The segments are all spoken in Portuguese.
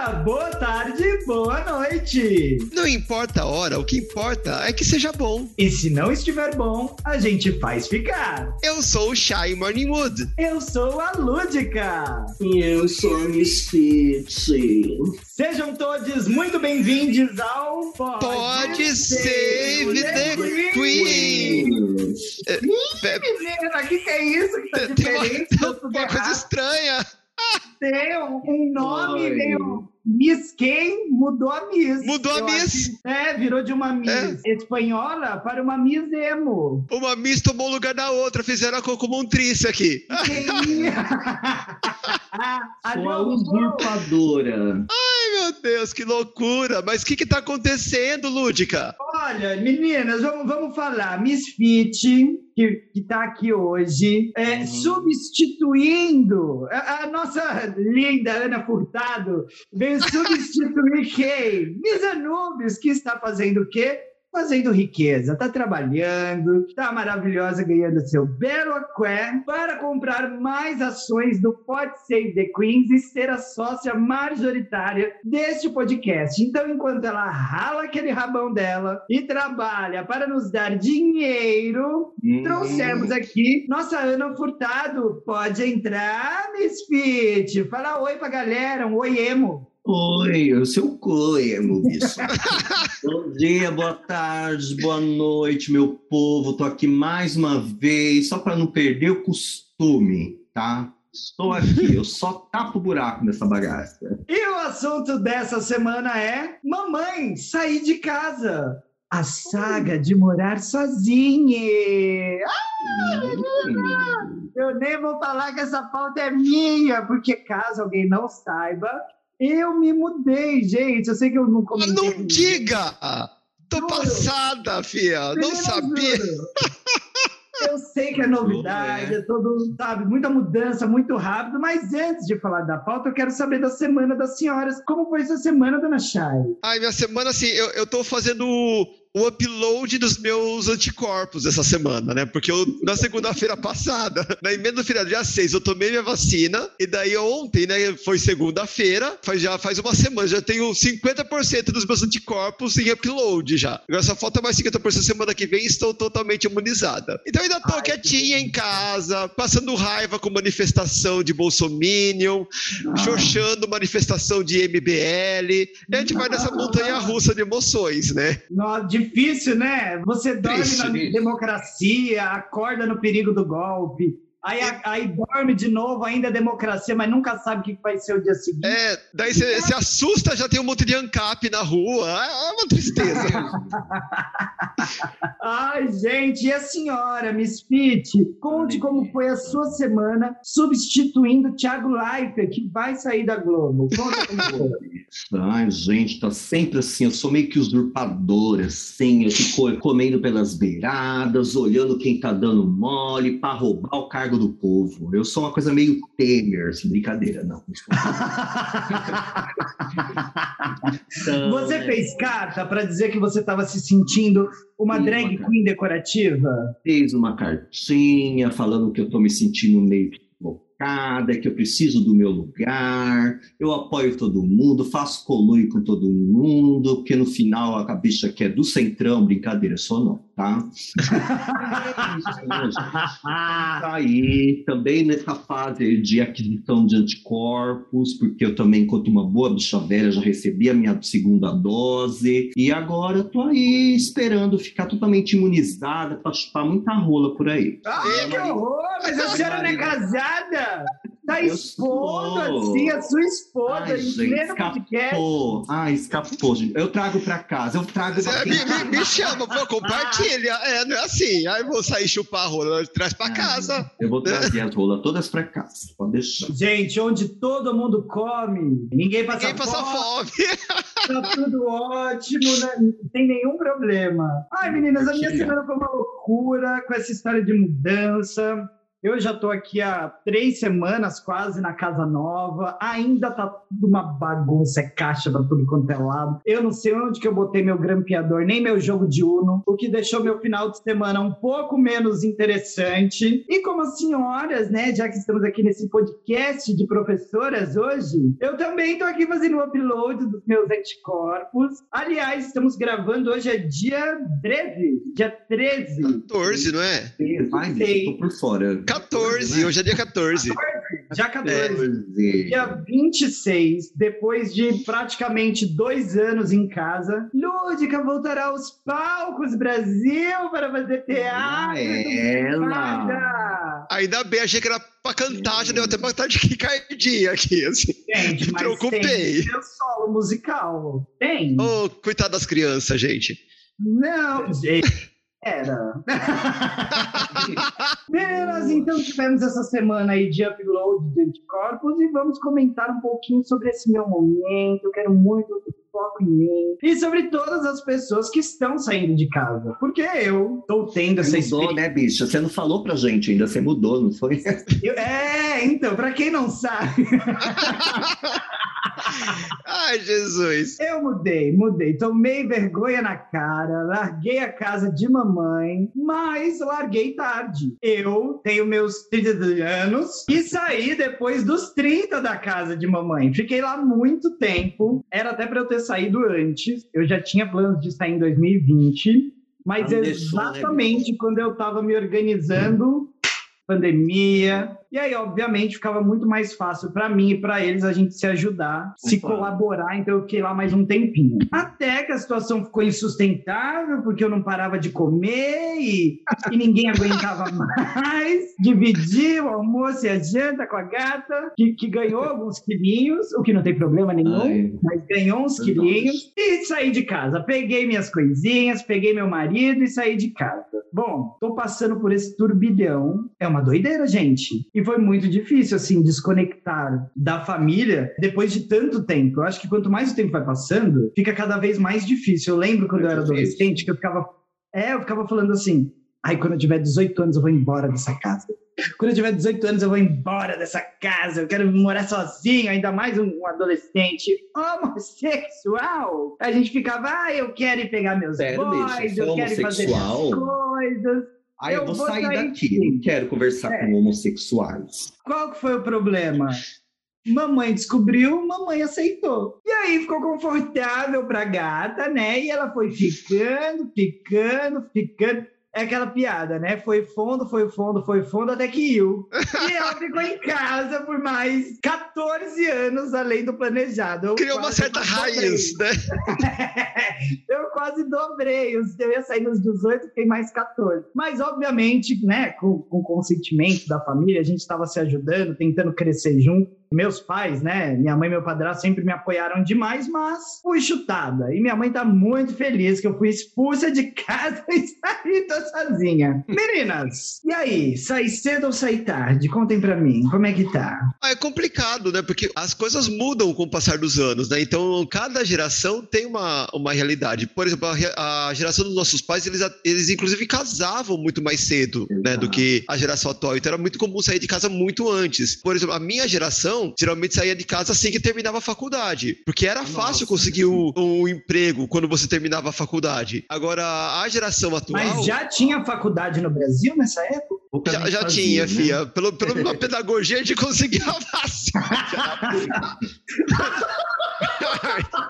dia, boa tarde, boa noite. Não importa a hora, o que importa é que seja bom. E se não estiver bom, a gente faz ficar. Eu sou o Shy Morningwood. Eu sou a Lúdica. E eu sou a Misfit. Sejam todos muito bem-vindos ao Pode, Pode Save the, the Queen. Queen. É, menina, o que, que é isso que tá diferente? Tem uma, uma coisa estranha. Tem um nome Oi. meio Miss quem mudou a Miss. Mudou a Miss. Que, é, virou de uma Miss é. espanhola para uma Miss emo. Uma Miss tomou o lugar da outra, fizeram a Coco Montrice aqui. Sua usurpadora. Ai, meu Deus, que loucura. Mas o que está acontecendo, Lúdica? Olha, meninas, vamos, vamos falar. Miss Fit, que está aqui hoje, é, uhum. substituindo a, a, nossa linda Ana Furtado, veio substituir quem? Miss Anubis, que está fazendo o quê? fazendo riqueza, está trabalhando, está maravilhosa ganhando seu belo aqué para comprar mais ações do Pod Save the Queens e ser a sócia majoritária deste podcast. Então, enquanto ela rala aquele rabão dela e trabalha para nos dar dinheiro, hum. trouxemos aqui nossa Ana Furtado. Pode entrar, Miss Fit. Fala oi pra galera, um oi emo. Oi, eu sou o Coemo, bicho. Bom dia, boa tarde, boa noite, meu povo. Tô aqui mais uma vez, só para não perder o costume, tá? Estou aqui, eu só tapo o buraco nessa bagaça. E o assunto dessa semana é Mamãe, sair de casa. A saga de morar sozinha. Ah, eu nem vou falar que essa pauta é minha, porque caso alguém não saiba, eu me mudei, gente. Eu sei que eu não comentei. Não diga! Tô juro. passada, fia. Não sabia. Eu sei que é novidade, é todo, sabe, muita mudança, muito rápido, mas antes de falar da pauta, eu quero saber da semana das senhoras. Como foi essa semana, dona Chay? Ai, minha semana, assim, eu, eu tô fazendo o upload dos meus anticorpos essa semana, né? Porque eu, na segunda-feira passada, na emenda do feriado, dia 6, eu tomei minha vacina, e daí ontem, né, foi segunda-feira, faz, já faz uma semana, já tenho 50% dos meus anticorpos em upload já. Agora só falta mais 50% semana que vem e estou totalmente imunizada. Então ainda tô Ai, quietinha em casa, passando raiva com manifestação de Bolsominion, ah. xoxando manifestação de MBL, e a gente vai nessa montanha russa de emoções, né? Nossa, de difícil, né? Você dorme Triste, na democracia, acorda no perigo do golpe. Aí, aí dorme de novo, ainda é democracia, mas nunca sabe o que vai ser o dia seguinte. É, daí você se assusta, já tem um monte de ANCAP na rua. É uma tristeza. Ai, gente, e a senhora, Miss Pitt? Conte como foi a sua semana substituindo Thiago Leifert, que vai sair da Globo. Conta como foi. Ai, gente, tá sempre assim. Eu sou meio que usurpadora, assim. Eu fico comendo pelas beiradas, olhando quem tá dando mole para roubar o cargo do povo. Eu sou uma coisa meio Temer, assim, brincadeira, não. então, você é... fez carta para dizer que você estava se sentindo uma Fiz drag uma queen decorativa? Fez uma cartinha falando que eu estou me sentindo meio é que eu preciso do meu lugar, eu apoio todo mundo, faço colui com todo mundo, porque no final a bicha que é do centrão, brincadeira, só não, tá? tá aí, também nessa fase de aquisição de anticorpos, porque eu também, enquanto uma boa bicha velha, já recebi a minha segunda dose, e agora tô aí esperando ficar totalmente imunizada para chupar muita rola por aí. Ai, que horror! Mas a senhora não é casada? Tá expondo assim a sua esposa Ai, gente, escapou. Ai, escapou, gente. Eu trago pra casa, eu trago pra me, me, me, chama, pô, compartilha. É, não é assim. Aí vou sair chupar a rola, traz pra casa. Eu vou trazer as rolas todas pra casa, pode deixar. Gente, onde todo mundo come, ninguém passa ninguém fome. Passa fome. Tá tudo ótimo, né? não tem nenhum problema. Ai, meninas, a minha semana foi uma loucura com essa história de mudança Eu já estou aqui há três semanas quase na casa nova. Ainda tá tudo uma bagunça, é caixa para tudo quanto é lado. Eu não sei onde que eu botei meu grampeador, nem meu jogo de Uno, o que deixou meu final de semana um pouco menos interessante. E como as senhoras, né, já que estamos aqui nesse podcast de professoras hoje, eu também estou aqui fazendo o upload dos meus anticorpos. Aliás, estamos gravando hoje é dia 13, dia 13. 14, não é? Ai, tô por fora. 14, hoje é dia 14. Já 14. Dia 26, depois de praticamente dois anos em casa, Lúdica voltará aos palcos Brasil para fazer teatro. Ela. Ainda bem, achei que era pra cantar, já deu até uma taquicardia aqui, assim. Gente, Me preocupei. tem solo musical. Tem. Ô, coitado das crianças, gente. Não, gente. Era. Meninas, então tivemos essa semana aí de upload de anticorpos e vamos comentar um pouquinho sobre esse meu momento. Eu quero muito foco em mim e sobre todas as pessoas que estão saindo de casa. Porque eu estou tendo essa Você mudou, experiência. né, bicha? Você não falou pra gente ainda, você mudou, não foi? Eu- É, então, para quem não sabe, Ai, Jesus. eu mudei, mudei. Tomei vergonha na cara, larguei a casa de mamãe, mas larguei tarde. Eu tenho meus 32 anos e saí depois dos 30 da casa de mamãe. Fiquei lá muito tempo. Era até para eu ter saído antes. Eu já tinha planos de sair em 2020. Mas deixou, né, exatamente quando eu estava me organizando, pandemia. E aí, obviamente, ficava muito mais fácil para mim e para eles a gente se ajudar, se Claro. colaborar. Então, eu fiquei lá mais um tempinho. Até que a situação ficou insustentável, porque eu não parava de comer e, e ninguém aguentava mais. Dividi o almoço e a janta com a gata, que, que ganhou alguns quilinhos, o que não tem problema nenhum Ai, mas ganhou uns quilinhos e saí de casa. Peguei minhas coisinhas, peguei meu marido e saí de casa. Bom, tô passando por esse turbilhão. É uma doideira, gente. E foi muito difícil, assim, desconectar da família depois de tanto tempo. Eu acho que quanto mais o tempo vai passando, fica cada vez mais difícil. Eu lembro quando eu era adolescente que eu ficava. É, eu ficava falando assim. Ai, quando eu tiver 18 anos, eu vou embora dessa casa. Quando eu tiver 18 anos, eu vou embora dessa casa. Eu quero morar sozinho, ainda mais um, adolescente homossexual. A gente ficava, ah, eu quero ir pegar meus Sério, boys, eu é quero ir fazer homossexual? coisas. Ai, eu, Eu vou vou sair sair daqui, sim. não quero conversar É. com homossexuais. Qual que foi o problema? Mamãe descobriu, mamãe aceitou. E aí ficou confortável pra gata, né? E ela foi ficando, ficando, ficando. É aquela piada, né? Foi fundo, foi fundo, foi fundo, até que iu. E ela ficou em casa por mais 14 anos além do planejado. Eu Criou uma certa raiz, né? eu quase dobrei. Eu ia sair nos 18, fiquei mais 14. Mas, obviamente, né, com, com o consentimento da família, a gente estava se ajudando, tentando crescer junto. Meus pais, né, minha mãe e meu padrasto sempre me apoiaram demais, mas fui chutada. E minha mãe tá muito feliz que eu fui expulsa de casa e saí tô sozinha. Meninas, e aí? Sair cedo ou sair tarde? Contem pra mim, como é que tá? Ah, é complicado, né? Porque as coisas mudam com o passar dos anos, né? Então, cada geração tem uma, uma realidade. Por exemplo, a, a geração dos nossos pais, eles, eles inclusive casavam muito mais cedo, né? Do Exato. que a geração atual. Então, era muito comum sair de casa muito antes. Por exemplo, a minha geração geralmente saía de casa assim que terminava a faculdade. Porque era Nossa, fácil conseguir um, um emprego quando você terminava a faculdade. Agora, a geração atual. Mas já tinha faculdade no Brasil nessa época? Já, já fazia, tinha, né? fia. Pelo, pela uma pedagogia, a gente conseguia avançar.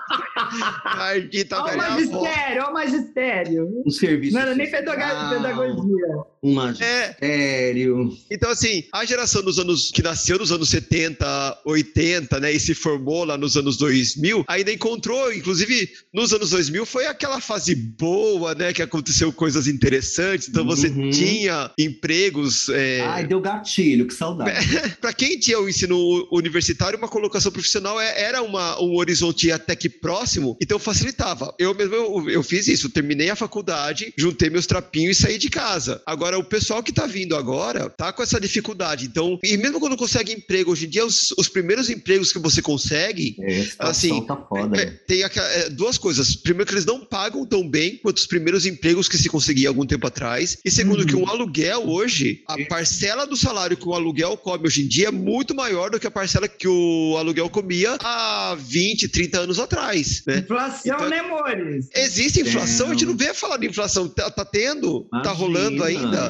Marquita, Olha o magistério, olha o magistério. Um serviço Não era nem pedagogia. pedagogia. Um É, magistério. então assim, a geração dos anos que nasceu nos anos 70, 80, né, e se formou lá nos anos 2000, ainda encontrou, inclusive nos anos 2000 foi aquela fase boa, né, que aconteceu coisas interessantes, então você Uhum. tinha empregos, é, Ai, deu gatilho, que saudade. Para quem tinha o ensino universitário, uma colocação profissional é- era uma, um horizonte até que próximo, próximo, então facilitava. Eu mesmo eu, eu fiz isso, terminei a faculdade, juntei meus trapinhos e saí de casa. Agora, o pessoal que tá vindo agora tá com essa dificuldade. Então, e mesmo quando consegue emprego, hoje em dia, os, os primeiros empregos que você consegue, É, assim, tá foda. é, tem aqua- é, duas coisas. Primeiro, que eles não pagam tão bem quanto os primeiros empregos que se conseguia algum tempo atrás. E segundo, Uhum. que um aluguel hoje, a parcela do salário que o aluguel come hoje em dia é muito maior do que a parcela que o aluguel comia há 20, 30 anos atrás, né? Inflação, Então- né, Mores? Existe inflação, a gente não vê falar de inflação. Tá, tá tendo? Tá Imagina. rolando ainda?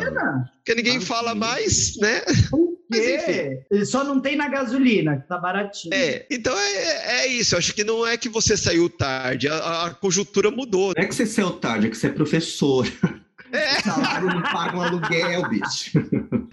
Porque ninguém Imagina. fala mais, né? Mas? Só não tem na gasolina, que tá baratinho. É, então é, é isso. Eu acho que não é que você saiu tarde, a, a conjuntura mudou. Não é que você saiu tarde, é que você é professor. É. O salário não paga um aluguel, bicho.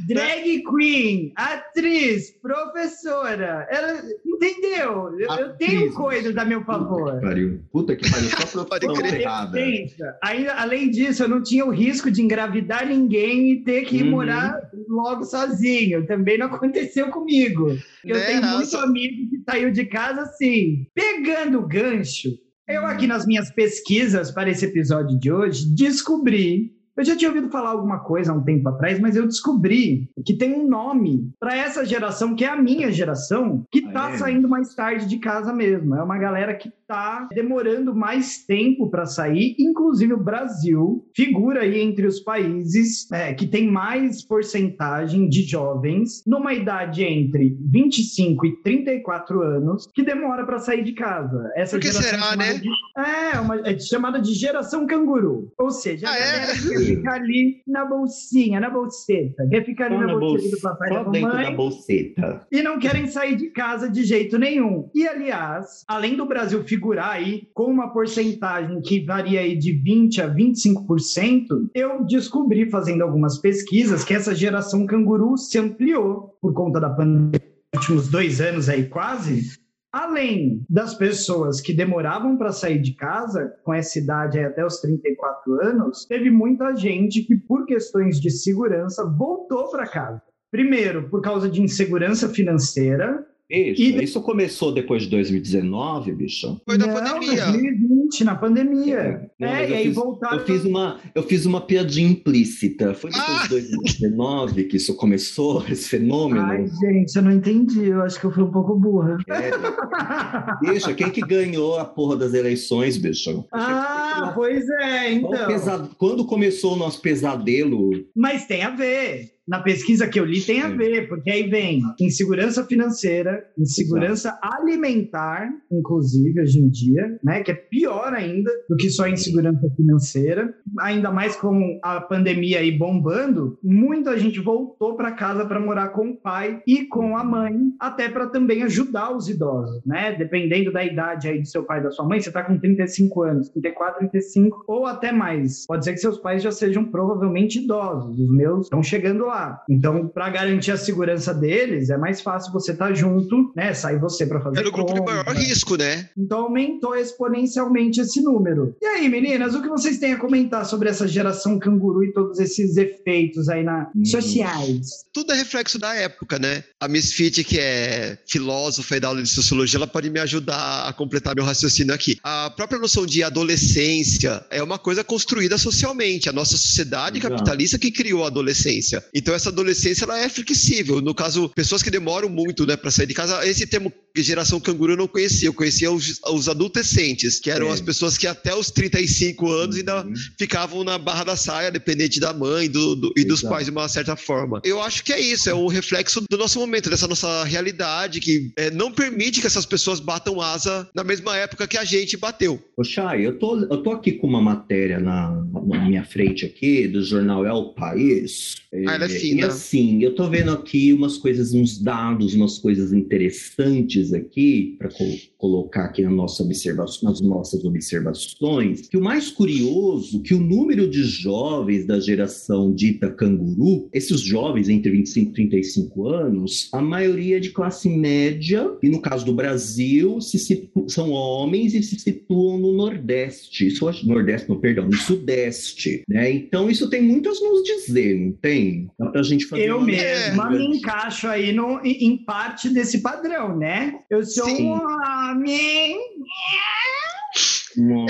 Drag queen, atriz, professora. Ela entendeu? Eu, eu tenho coisas a meu favor. Pariu. Puta que pariu, só Pode profissão crer. errada. Pensa, ainda, além disso, eu não tinha o risco de engravidar ninguém e ter que Uhum. morar logo sozinho. Também não aconteceu comigo. Eu Né, tenho muito nossa. amigo que saiu de casa assim, pegando o gancho. Eu aqui nas minhas pesquisas para esse episódio de hoje descobri eu já tinha ouvido falar alguma coisa há um tempo atrás, mas eu descobri que tem um nome para essa geração, que é a minha geração, que está saindo mais tarde de casa mesmo. É uma galera que está demorando mais tempo para sair. Inclusive, o Brasil figura aí entre os países é, que tem mais porcentagem de jovens numa idade entre 25 e 34 anos que demora para sair de casa. Essa Por que geração será, chamada né? de- é, uma, é chamada de geração canguru. Ou seja, Ah, é? quer ficar ali na bolsinha, na bolseta, quer ficar ali na, na bolsinha bolsa- do papai e da dentro da mamãe bolseta. e não querem sair de casa de jeito nenhum. E, aliás, além do Brasil figurar aí com uma porcentagem que varia aí de 20% a 25%, eu descobri, fazendo algumas pesquisas, que essa geração canguru se ampliou por conta da pandemia, últimos dois anos aí quase, Além das pessoas que demoravam para sair de casa, com essa idade aí até os 34 anos, teve muita gente que, por questões de segurança, voltou para casa. Primeiro, por causa de insegurança financeira. Bicho, E- isso começou depois de 2019, bicho? Foi da Não, pandemia. 2020, na pandemia. Não, É, e aí fiz- voltaram. Eu fiz, uma, eu fiz uma piadinha implícita. Foi depois Ah! de 2019 que isso começou, esse fenômeno. Ai, gente, eu não entendi. Eu acho que eu fui um pouco burra. É, bicho, quem que ganhou a porra das eleições, bicho? ah, pois é, então. Quando começou o nosso pesadelo? Mas tem a ver. Na pesquisa que eu li, tem a ver, porque aí vem insegurança financeira, insegurança alimentar, inclusive, hoje em dia, né? Que é pior ainda do que só insegurança financeira. Ainda mais com a pandemia aí bombando, muita gente voltou para casa para morar com o pai e com a mãe, até para também ajudar os idosos, né? Dependendo da idade aí do seu pai e da sua mãe, você tá com 35 anos, 34, 35 ou até mais. Pode ser que seus pais já sejam provavelmente idosos. Os meus estão chegando lá. Então, para garantir a segurança deles, é mais fácil você estar junto, né? Sair você para fazer Era o grupo de maior risco, né? Então aumentou exponencialmente esse número. E aí, meninas, o que vocês têm a comentar sobre essa geração canguru e todos esses efeitos aí na Hum. sociais? Tudo é reflexo da época, né? A Miss Fit, que é filósofa e da aula de sociologia, ela pode me ajudar a completar meu raciocínio aqui. A própria noção de adolescência é uma coisa construída socialmente. A nossa sociedade Exato. capitalista que criou a adolescência. Então essa adolescência ela é flexível. No caso, pessoas que demoram muito, né, para sair de casa. Esse termo geração canguru eu não conhecia. Eu conhecia os, os adolescentes, que eram É. as pessoas que até os 35 anos ainda Uhum. ficavam na barra da saia, dependente da mãe do, do- e dos Exato. pais de uma certa forma. Eu acho que é isso, é um reflexo do nosso momento, dessa nossa realidade, que é, não permite que essas pessoas batam asa na mesma época que a gente bateu. Ô, Chay, eu tô, eu tô aqui com uma matéria na, na minha frente aqui, do jornal É o País. Ah, ela é E fina. assim, eu tô vendo aqui umas coisas, uns dados, umas coisas interessantes aqui, para colocar aqui na nossa observação, nas nossas observações, que o mais curioso, que o número de jovens da geração dita canguru, esses jovens entre 25 e 35 anos, a maioria é de classe média, e no caso do Brasil, se situ- são homens e se situam no Nordeste. Isso, Nordeste, não, perdão, no Sudeste. Né? Então, isso tem muito a nos dizer, não tem? Dá pra gente fazer Eu mesma me encaixo aí no, em em parte desse padrão, né? Eu sou Sim. um homem.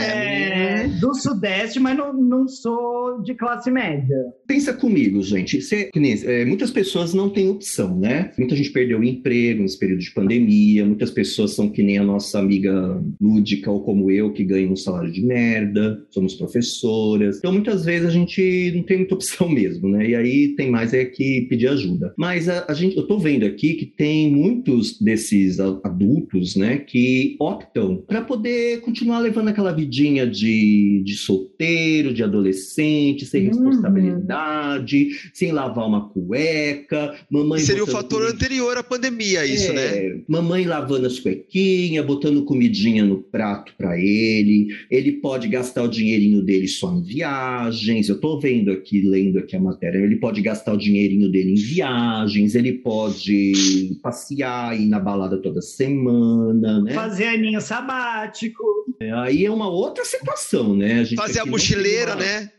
É, do Sudeste, mas não, não sou de classe média. Pensa comigo, gente. Cê, é, muitas pessoas não têm opção, né? Muita gente perdeu o emprego nesse período de pandemia, muitas pessoas são que nem a nossa amiga lúdica ou como eu, que ganham um salário de merda, somos professoras. Então, muitas vezes a gente não tem muita opção mesmo, né? E aí tem mais é que pedir ajuda. Mas a, a gente, eu tô vendo aqui que tem muitos desses adultos, né, que optam para poder continuar levando aquela vidinha de, de solteiro, de adolescente, sem uhum. responsabilidade, sem lavar uma cueca, mamãe. Seria o fator comida... anterior à pandemia, isso, né? é, né? Mamãe lavando as cuequinhas, botando comidinha no prato para ele. Ele pode gastar o dinheirinho dele só em viagens. Eu tô vendo aqui, lendo aqui a matéria. Ele pode gastar o dinheirinho dele em viagens, ele pode passear, ir na balada toda semana, né? Fazer aninho sabático. É, aí é uma outra situação, né? A Fazer a mochileira, uma... né?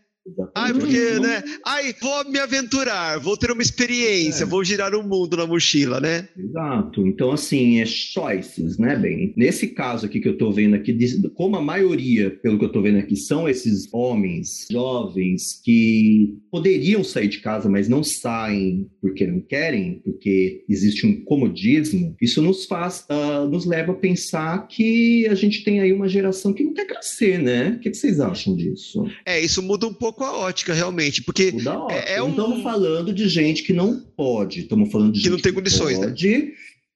Ai, porque, né? Ai, vou me aventurar, vou ter uma experiência, é. vou girar o um mundo na mochila, né? Exato. Então, assim, é choices, né, bem? Nesse caso aqui que eu tô vendo aqui, como a maioria, pelo que eu tô vendo aqui, são esses homens jovens que poderiam sair de casa, mas não saem porque não querem, porque existe um comodismo, isso nos faz, uh, nos leva a pensar que a gente tem aí uma geração que não quer crescer, né? O que, que vocês acham disso? É, isso muda um pouco a ótica, realmente, porque é, é um... Não estamos falando de gente que não pode, estamos falando de que gente não tem condições, que né? pode, né?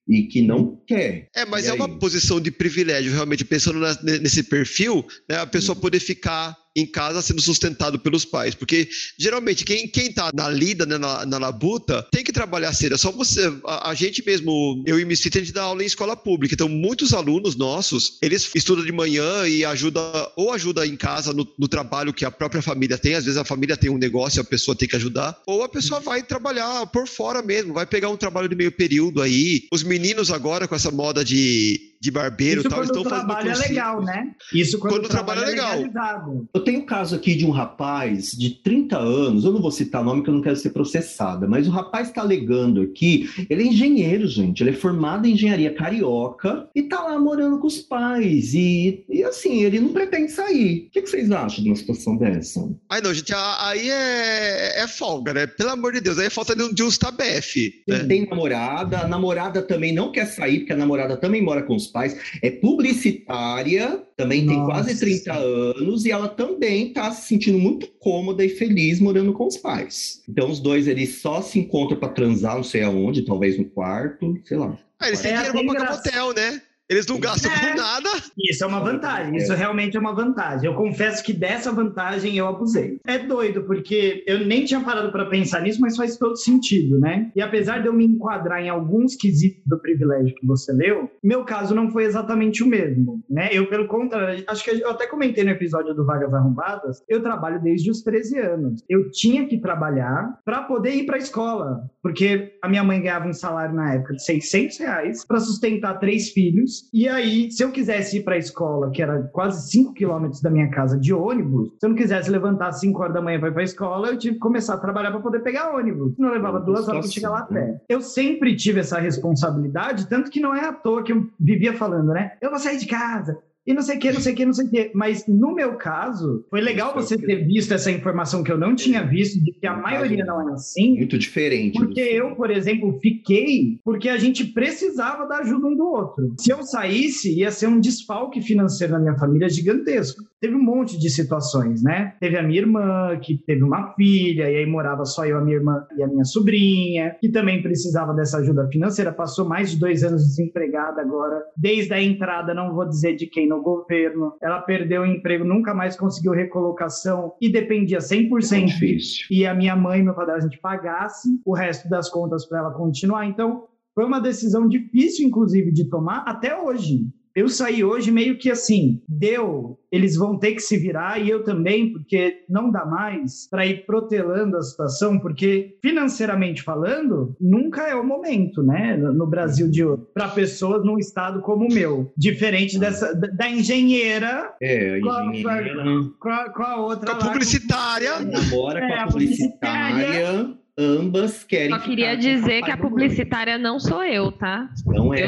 e que não quer. É, mas e é aí? uma posição de privilégio, realmente, pensando na, nesse perfil, né, a pessoa poder ficar em casa sendo sustentado pelos pais. Porque geralmente quem, quem tá na lida, né, na, na labuta, tem que trabalhar cedo. É só você. A, a gente mesmo, eu e Misfit, a gente dá aula em escola pública. Então, muitos alunos nossos, eles estudam de manhã e ajuda, ou ajuda em casa no, no trabalho que a própria família tem. Às vezes a família tem um negócio, a pessoa tem que ajudar. Ou a pessoa vai trabalhar por fora mesmo, vai pegar um trabalho de meio período aí. Os meninos agora, com essa moda de de barbeiro Isso tal, estão fazendo. o trabalho é legal, né? Isso quando, quando o trabalho, trabalho é, é legal. Eu tenho um caso aqui de um rapaz de 30 anos, eu não vou citar nome que eu não quero ser processada, mas o rapaz está alegando aqui, ele é engenheiro, gente, ele é formado em engenharia carioca e tá lá morando com os pais. E, e assim, ele não pretende sair. O que, que vocês acham de uma situação dessa? Ai, não, gente, aí é, é folga, né? Pelo amor de Deus, aí é falta de um, de um stabef. Né? Tem namorada, a namorada também não quer sair, porque a namorada também mora com os pais, é publicitária, também Nossa. tem quase 30 anos, e ela também está se sentindo muito cômoda e feliz morando com os pais. Então os dois eles só se encontram para transar, não sei aonde, talvez no quarto, sei lá. Ah, eles têm é dinheiro pra pagar motel, né? Eles não gastam é. com nada. Isso é uma vantagem. Isso realmente é uma vantagem. Eu confesso que dessa vantagem eu abusei. É doido, porque eu nem tinha parado para pensar nisso, mas faz todo sentido, né? E apesar de eu me enquadrar em alguns quesitos do privilégio que você leu, meu caso não foi exatamente o mesmo, né? Eu, pelo contrário, acho que eu até comentei no episódio do Vagas Arrombadas, eu trabalho desde os 13 anos. Eu tinha que trabalhar para poder ir para a escola, porque a minha mãe ganhava um salário na época de 600 reais para sustentar três filhos e aí, se eu quisesse ir para a escola, que era quase 5 quilômetros da minha casa de ônibus, se eu não quisesse levantar às 5 horas da manhã para ir para a escola, eu tive que começar a trabalhar para poder pegar ônibus. Não levava duas horas para chegar lá a pé. Eu sempre tive essa responsabilidade, tanto que não é à toa que eu vivia falando, né? Eu vou sair de casa, e não sei o que, não sei o que, não sei o que. Mas no meu caso, foi legal você ter visto essa informação que eu não tinha visto, de que a maioria não é assim. Muito diferente. Porque eu, por exemplo, fiquei porque a gente precisava da ajuda um do outro. Se eu saísse, ia ser um desfalque financeiro na minha família gigantesco. Teve um monte de situações, né? Teve a minha irmã, que teve uma filha, e aí morava só eu, a minha irmã e a minha sobrinha, que também precisava dessa ajuda financeira. Passou mais de dois anos desempregada agora. Desde a entrada, não vou dizer de quem no governo, ela perdeu o emprego, nunca mais conseguiu recolocação e dependia 100% Difícil. e a minha mãe e meu padre a gente pagasse o resto das contas para ela continuar. Então, foi uma decisão difícil, inclusive, de tomar até hoje eu saí hoje meio que assim, deu, eles vão ter que se virar e eu também, porque não dá mais para ir protelando a situação, porque financeiramente falando, nunca é o momento, né, no Brasil de hoje, para pessoas num estado como o meu, diferente dessa da engenheira, é, a engenheira. com a, com a outra, com a publicitária, namora com a, é, publicitária ambas querem. Só queria dizer que a publicitária não sou eu, tá? Não é.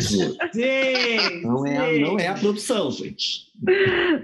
sim, não, é a, não é a produção, gente.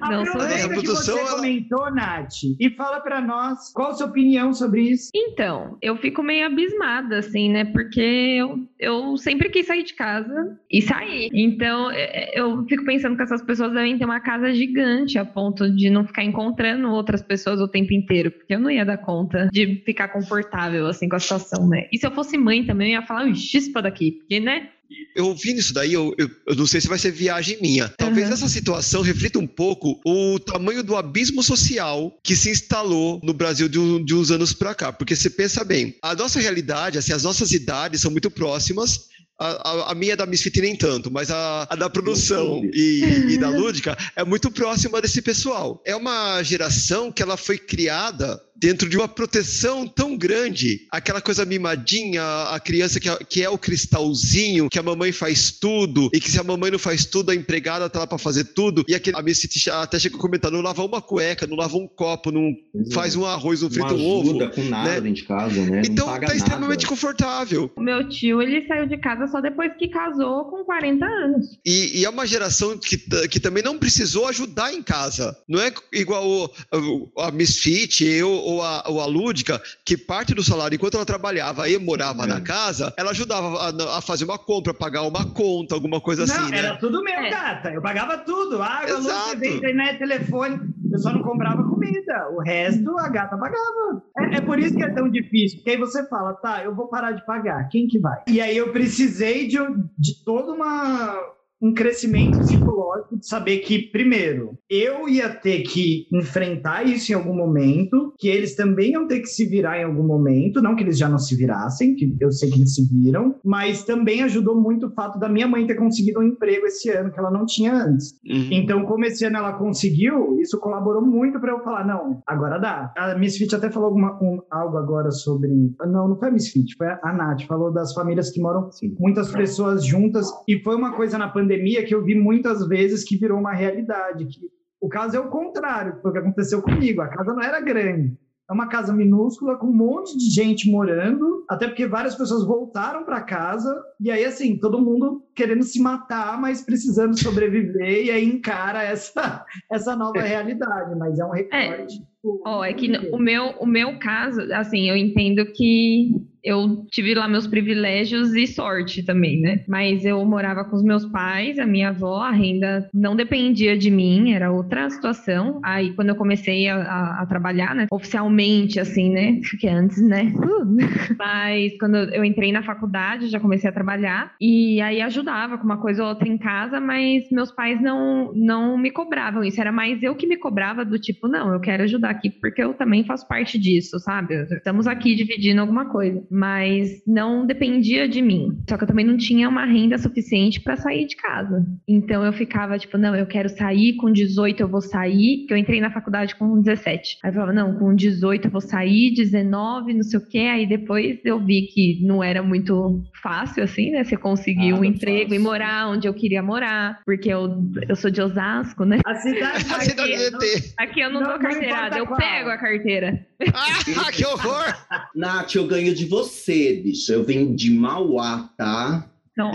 Não sou eu. que você ela- comentou, Nath, e fala pra nós qual a sua opinião sobre isso. Então, eu fico meio abismada, assim, né? Porque eu, eu sempre quis sair de casa e sair. Então, é, é, eu fico pensando que essas pessoas devem ter uma casa gigante a ponto de não ficar encontrando outras pessoas o tempo inteiro. Porque eu não ia dar conta de ficar confortável, assim, com a situação, né? E se eu fosse mãe também, eu ia falar, chispa daqui. Porque, né? Eu ouvindo isso daí, eu, eu, eu não sei se vai ser viagem minha. Talvez Uhum. essa situação reflita um pouco o tamanho do abismo social que se instalou no Brasil de, um- de uns anos pra cá. Porque você pensa bem, a nossa realidade, assim, as nossas idades são muito próximas. A, a- a minha é da Misfit nem tanto, mas a, a da produção e, e da Lúdica é muito próxima desse pessoal. É uma geração que ela foi criada dentro de uma proteção tão grande, aquela coisa mimadinha, a criança que é, que é o cristalzinho, que a mamãe faz tudo, e que se a mamãe não faz tudo, a empregada tá lá pra fazer tudo, e aquele, a Miss City até chega a comentar, não lava uma cueca, não lava um copo, não faz um arroz, não Não frita um ovo. ajuda com nada né? dentro de casa, né? Então não paga tá extremamente nada. confortável. O meu tio, ele saiu de casa só depois que casou com 40 anos. E, e é uma geração que, que também não precisou ajudar em casa. Não é igual o- o- a Misfit, eu ou a, ou a Lúdica, que parte do salário, enquanto ela trabalhava e morava É. na casa, ela ajudava a, a fazer uma compra, pagar uma conta, alguma coisa não, assim, era né? tudo meu, É. gata. Eu pagava tudo. Água, luz, Exato. TV, internet, telefone. Eu só não comprava comida. O resto, a gata pagava. É, é por isso que é tão difícil. Porque aí você fala, tá, eu vou parar de pagar. Quem que vai? E aí eu precisei de, de toda uma um crescimento psicológico de saber que, primeiro, eu ia ter que enfrentar isso em algum momento, que eles também iam ter que se virar em algum momento, não que eles já não se virassem, que eu sei que eles se viram, mas também ajudou muito o fato da minha mãe ter conseguido um emprego esse ano que ela não tinha antes. Uhum. Então, como esse ano ela conseguiu, isso colaborou muito para eu falar, não, agora dá. A Misfit até falou alguma, um- algo agora sobre... Não, não foi a Misfit, foi a Nath, falou das famílias que moram Sim. muitas pessoas juntas, e foi uma coisa na pandemia que eu vi muitas vezes que virou uma realidade, que o caso é o contrário, foi o que aconteceu comigo, a casa não era grande, é uma casa minúscula com um monte de gente morando, até porque várias pessoas voltaram para casa, e aí assim, todo mundo querendo se matar, mas precisando sobreviver, e aí encara essa, essa nova realidade, mas é um recorte. tipo, Ó, é que o meu, o meu caso, assim, eu entendo que eu tive lá meus privilégios e sorte também, né? Mas eu morava com os meus pais, a minha avó, a renda não dependia de mim, era outra situação. Aí quando eu comecei a, a- a trabalhar, né? Oficialmente, assim, né? Porque antes, né? Uh. Mas quando eu entrei na faculdade, já comecei a trabalhar e aí ajudava com uma coisa ou outra em casa, mas meus pais não, não me cobravam isso. Era mais eu que me cobrava do tipo, não, eu quero ajudar aqui porque eu também faço parte disso, sabe? Estamos aqui dividindo alguma coisa, mas não dependia de mim. Só que eu também não tinha uma renda suficiente para sair de casa. Então eu ficava tipo, não, eu quero sair com 18 eu vou sair, porque eu entrei na faculdade com 17. Aí eu falava, não, com 18 eu vou sair, 19, não sei o quê. Aí depois eu vi que não era muito fácil assim, né? Você conseguir um Nada emprego e morar onde eu queria morar, porque eu, eu sou de Osasco, né? A cidade A cidade do ET. Aqui eu não, Não- dou carteirada, eu qual. pego a carteira. Ah, que horror! Nath, eu ganho de você, bicho. Eu vim de Mauá, tá?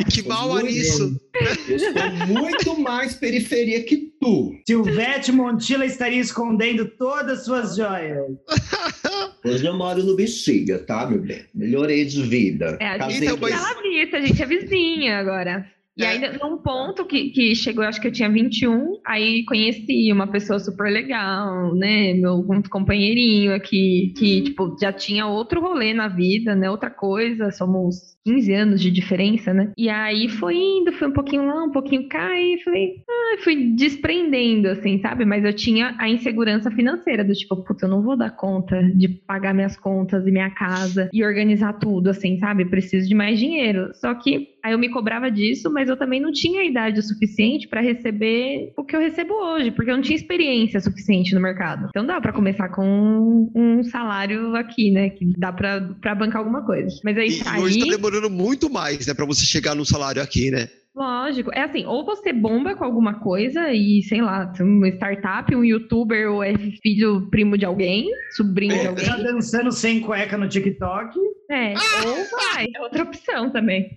Que mal há Muito nisso. Eu sou muito mais periferia que tu. Silvete Montilla estaria escondendo todas as suas joias. Hoje eu moro no Bexiga, tá, meu bem? Melhorei de vida. é, a Casei gente a gente é vizinha agora. E É. aí, num ponto que, que chegou, acho que eu tinha 21, aí conheci uma pessoa super legal, né? Meu um companheirinho aqui, que, tipo, já tinha outro rolê na vida, né? Outra coisa, somos 15 anos de diferença, né? E aí foi indo, foi um pouquinho lá, um pouquinho cá, e falei, ah, fui desprendendo, assim, sabe? Mas eu tinha a insegurança financeira, do tipo, puta, eu não vou dar conta de pagar minhas contas e minha casa e organizar tudo, assim, sabe? Preciso de mais dinheiro. Só que aí eu me cobrava disso, mas eu também não tinha idade o suficiente para receber o que eu recebo hoje, porque eu não tinha experiência suficiente no mercado. Então dá para começar com um salário aqui, né? Que dá para bancar alguma coisa. Mas aí E, sair. hoje tá demorando muito mais, né, pra você chegar num salário aqui, né? Lógico. É assim, ou você bomba com alguma coisa e, sei lá, uma startup, um youtuber, ou é filho, primo de alguém, sobrinho de alguém. Tá dançando sem cueca no TikTok. É, ou vai. É outra opção também.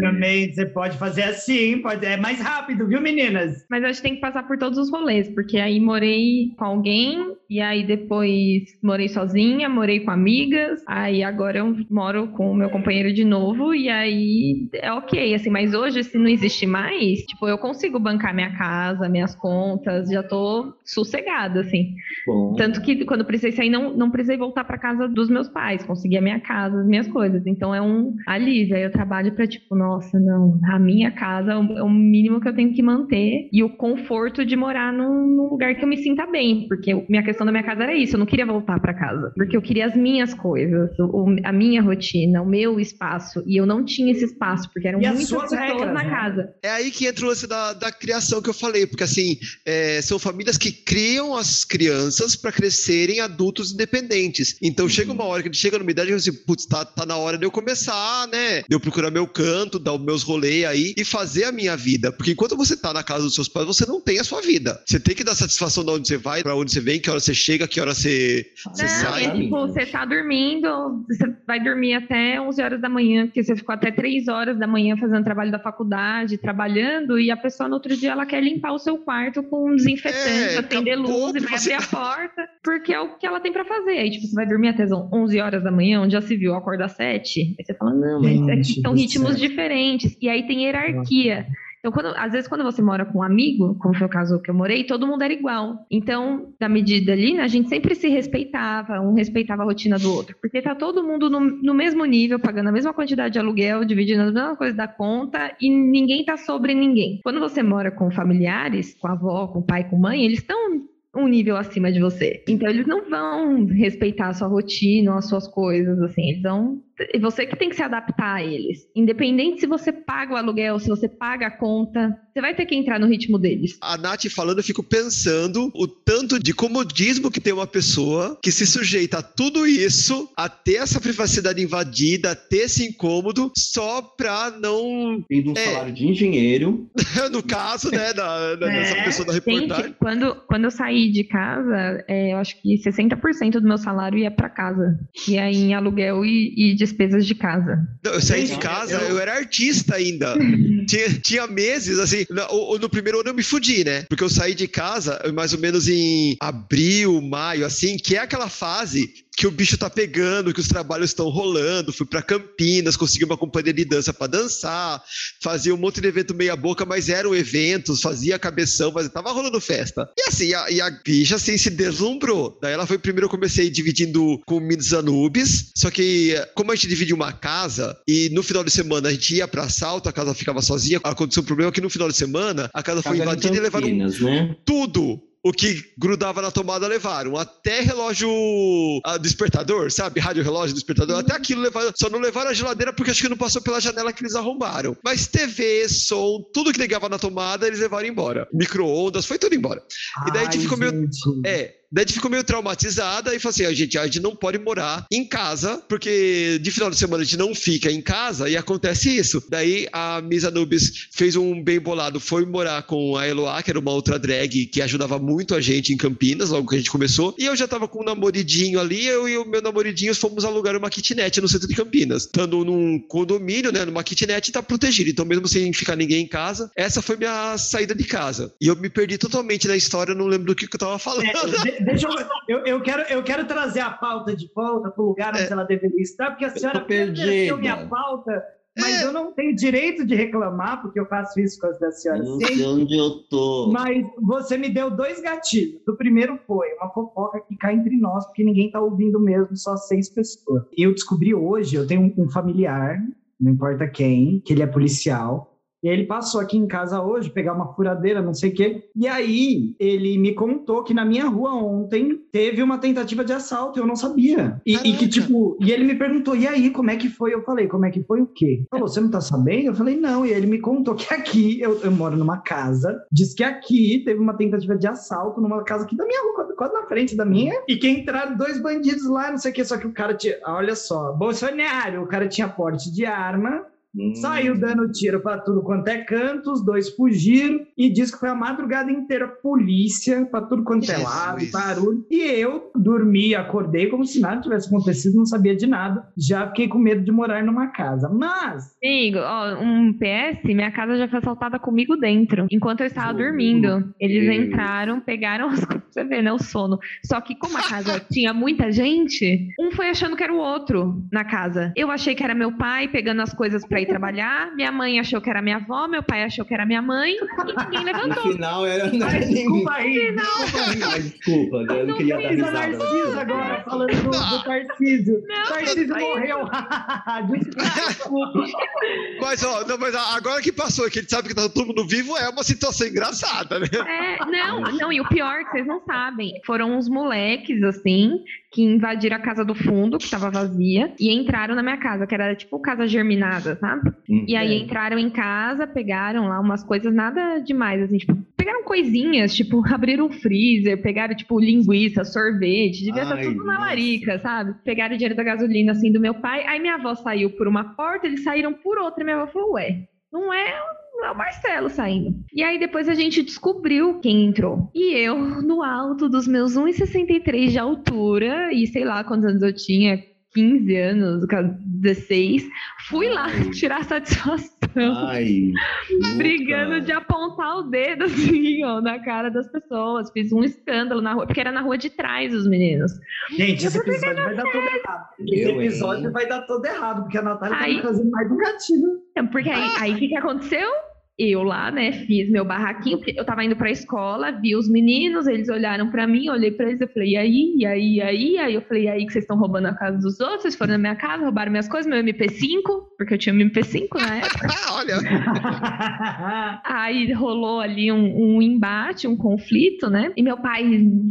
Também você pode fazer assim, pode, é mais rápido, viu, meninas? Mas acho que tem que passar por todos os rolês, porque aí morei com alguém, e aí depois morei sozinha, morei com amigas, aí agora eu moro com o meu companheiro de novo, e aí é ok, assim, mas hoje, se não existe mais, tipo, eu consigo bancar minha casa, minhas contas, já tô sossegada, assim. Bom. Tanto que quando precisei sair, não, não precisei voltar para casa dos meus pais, consegui a minha casa, as minhas coisas. Então é um alívio. Aí eu trabalho para tipo, nossa, não, a minha casa é, é o mínimo que eu tenho que manter e o conforto de morar num, num lugar que eu me sinta bem, porque minha questão da minha casa era isso, eu não queria voltar para casa, porque eu queria as minhas coisas, o, a minha rotina, o meu espaço, e eu não tinha esse espaço, porque eram e muitas pessoas regras, na né? casa. É aí que entra o lance da, da criação que eu falei, porque assim, é, são famílias que criam as crianças para crescerem adultos independentes. Então uhum. chega uma hora que ele chega numa idade e assim, putz, tá, tá na hora de eu começar, né? De eu procurar meu canto, dar os meus rolês aí e fazer a minha vida. Porque enquanto você tá na casa dos seus pais, você não tem a sua vida. Você tem que dar satisfação de onde você vai, para onde você vem, que hora você chega, que hora você, você não, sai. É, tipo, você tá dormindo, você vai dormir até 11 horas da manhã, porque você ficou até 3 horas da manhã fazendo trabalho da faculdade, trabalhando, e a pessoa no outro dia ela quer limpar o seu quarto com um desinfetante, é, acender luz e vai você... abrir a porta, porque é o que ela tem para fazer. Aí, tipo, você vai dormir até 11 horas da manhã, onde já se viu, acorda às 7. Aí você fala, não, mas é Gente, são ritmos diferentes. E aí tem hierarquia. Então, quando, às vezes, quando você mora com um amigo, como foi o caso que eu morei, todo mundo era igual. Então, da medida ali, a gente sempre se respeitava, um respeitava a rotina do outro. Porque tá todo mundo no, no mesmo nível, pagando a mesma quantidade de aluguel, dividindo a mesma coisa da conta, e ninguém tá sobre ninguém. Quando você mora com familiares, com a avó, com o pai, com mãe, eles estão um nível acima de você. Então eles não vão respeitar a sua rotina, as suas coisas, assim, eles vão você que tem que se adaptar a eles. Independente se você paga o aluguel, se você paga a conta, você vai ter que entrar no ritmo deles. A Nath falando, eu fico pensando o tanto de comodismo que tem uma pessoa que se sujeita a tudo isso, a ter essa privacidade invadida, a ter esse incômodo, só pra não. Tendo um é. salário de engenheiro. no caso, né, da, da é. dessa pessoa da reportagem. Gente, quando, quando eu saí de casa, é, eu acho que 60% do meu salário ia pra casa. Ia em aluguel e, e despesas de casa. Não, eu saí de casa, eu, era artista ainda. tinha, tinha meses, assim, no, no, primeiro ano eu me fudi, né? Porque eu saí de casa mais ou menos em abril, maio, assim, que é aquela fase que o bicho tá pegando, que os trabalhos estão rolando. Fui para Campinas, consegui uma companhia de dança para dançar, fazia um monte de evento meia boca, mas eram eventos, fazia cabeção, mas tava rolando festa. E assim, a, e a bicha assim se deslumbrou. Daí ela foi primeiro eu comecei dividindo com Minos Anubis, só que como a gente dividia uma casa e no final de semana a gente ia para assalto, a casa ficava sozinha, aconteceu um problema que no final de semana a casa, foi invadida e levaram né? tudo o que grudava na tomada levaram. Até relógio a, despertador, sabe? Rádio relógio despertador. Até aquilo levaram. Só não levaram a geladeira porque acho que não passou pela janela que eles arrombaram. Mas TV, som, tudo que ligava na tomada, eles levaram embora. Micro-ondas, foi tudo embora. E daí a gente ficou meio. É, Daí a gente ficou meio traumatizada e falou assim: a gente, a gente não pode morar em casa, porque de final de semana a gente não fica em casa e acontece isso. Daí a Misa Nubis fez um bem bolado, foi morar com a Eloá, que era uma outra drag que ajudava muito a gente em Campinas, logo que a gente começou. E eu já tava com um namoridinho ali, eu e o meu namoridinho fomos alugar uma kitnet no centro de Campinas. Estando num condomínio, né, numa kitnet, tá protegido. Então, mesmo sem ficar ninguém em casa, essa foi minha saída de casa. E eu me perdi totalmente na história, não lembro do que, que eu tava falando. É, deixa eu, eu, eu, quero, eu quero trazer a pauta de volta para o lugar onde é. ela deveria estar, porque a senhora perdeu minha pauta, mas é. eu não tenho direito de reclamar, porque eu faço isso com as da senhora não sei onde eu tô. Mas você me deu dois gatilhos. O primeiro foi uma fofoca que cai entre nós, porque ninguém está ouvindo mesmo, só seis pessoas. E eu descobri hoje, eu tenho um familiar, não importa quem, que ele é policial, e aí ele passou aqui em casa hoje, pegar uma furadeira, não sei o quê. E aí ele me contou que na minha rua ontem teve uma tentativa de assalto, eu não sabia. E, e, que, tipo, e ele me perguntou, e aí, como é que foi? Eu falei, como é que foi o quê? Falou, você não tá sabendo? Eu falei, não. E aí ele me contou que aqui, eu, eu moro numa casa, diz que aqui teve uma tentativa de assalto numa casa aqui da minha rua, quase na frente da minha, e que entraram dois bandidos lá, não sei o quê, só que o cara tinha, olha só, Bolsonaro, o cara tinha porte de arma, Hum. Saiu dando tiro para tudo quanto é canto, os dois fugiram e disse que foi a madrugada inteira polícia para tudo quanto é lado, Jesus. barulho. E eu dormi, acordei como se nada tivesse acontecido, não sabia de nada. Já fiquei com medo de morar numa casa. Mas Amigo, ó, um PS, minha casa já foi assaltada comigo dentro, enquanto eu estava dormindo. Eles Deus. entraram, pegaram as coisas, você vê, né, o sono. Só que como a casa tinha muita gente, um foi achando que era o outro na casa. Eu achei que era meu pai pegando as coisas pra ir trabalhar, minha mãe achou que era minha avó, meu pai achou que era minha mãe, e ninguém No levantou. final era. Mas desculpa aí, desculpa aí. Desculpa, eu não queria dar risada. Narcisa agora, falando do, do Tarcísio. Não, Tarcísio morreu. Desculpa. Mas, ó, não, mas agora que passou, que a gente sabe que tá todo mundo vivo, é uma situação engraçada, né? É, não, não, e o pior é que vocês não sabem, foram uns moleques, assim, que invadiram a casa do fundo, que tava vazia, e entraram na minha casa, que era tipo casa germinada, sabe? Hum. E aí É. entraram em casa, pegaram lá umas coisas nada demais, assim, tipo, pegaram coisinhas, tipo, abriram o freezer, pegaram, tipo, linguiça, sorvete, devia estar Ai, tudo na nossa. larica, sabe? Pegaram o dinheiro da gasolina, assim, do meu pai, aí minha avó saiu por uma porta, eles saíram por outra, e minha avó falou, ué, não é é o Marcelo saindo. E aí depois a gente descobriu quem entrou. E eu, no alto dos meus 1,63 de altura, e sei lá quantos anos eu tinha, 15 anos, 16, fui lá Ai. tirar satisfação. Ai. Brigando de apontar o dedo assim, ó, na cara das pessoas. Fiz um escândalo na rua, porque era na rua de trás os meninos. Gente, esse episódio vai dar todo errado. Esse Eu, hein? episódio vai dar todo errado, porque a Natália tá Aí- me fazendo mais um gatilho. Então, Porque aí, aí o que, que aconteceu? Eu lá, né, fiz meu barraquinho, porque eu tava indo pra escola, vi os meninos, eles olharam pra mim, olhei pra eles, eu falei, e aí, e aí, e aí? Aí eu falei, e aí que vocês estão roubando a casa dos outros, vocês foram na minha casa, roubaram minhas coisas, meu MP5, porque eu tinha um MP5 na época. Ah, olha. Aí rolou ali um, um embate, um conflito, né? E meu pai,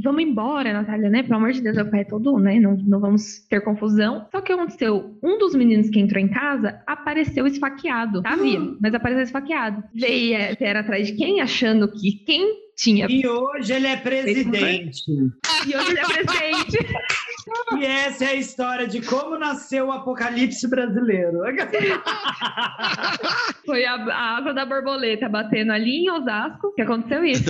vamos embora, Natália, né? Pelo amor de Deus, meu pai é todo, né? Não, não vamos ter confusão. Só que aconteceu, um dos meninos que entrou em casa apareceu esfaqueado. Tá vivo, mas apareceu esfaqueado. Veio, era atrás de quem? Achando que quem tinha. E hoje ele é presidente. E hoje ele é presidente. E essa é a história de como nasceu o apocalipse brasileiro. Foi a, a asa da borboleta batendo ali em Osasco que aconteceu isso.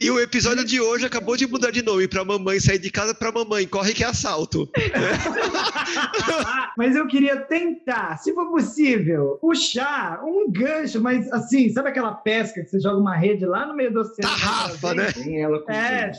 E o episódio de hoje acabou de mudar de nome pra mamãe sair de casa pra mamãe. Corre que é assalto. mas eu queria tentar, se for possível, puxar um gancho, mas assim, sabe aquela pesca que você joga uma rede lá no meio do oceano? Tarrafa, né? Tem ela com É,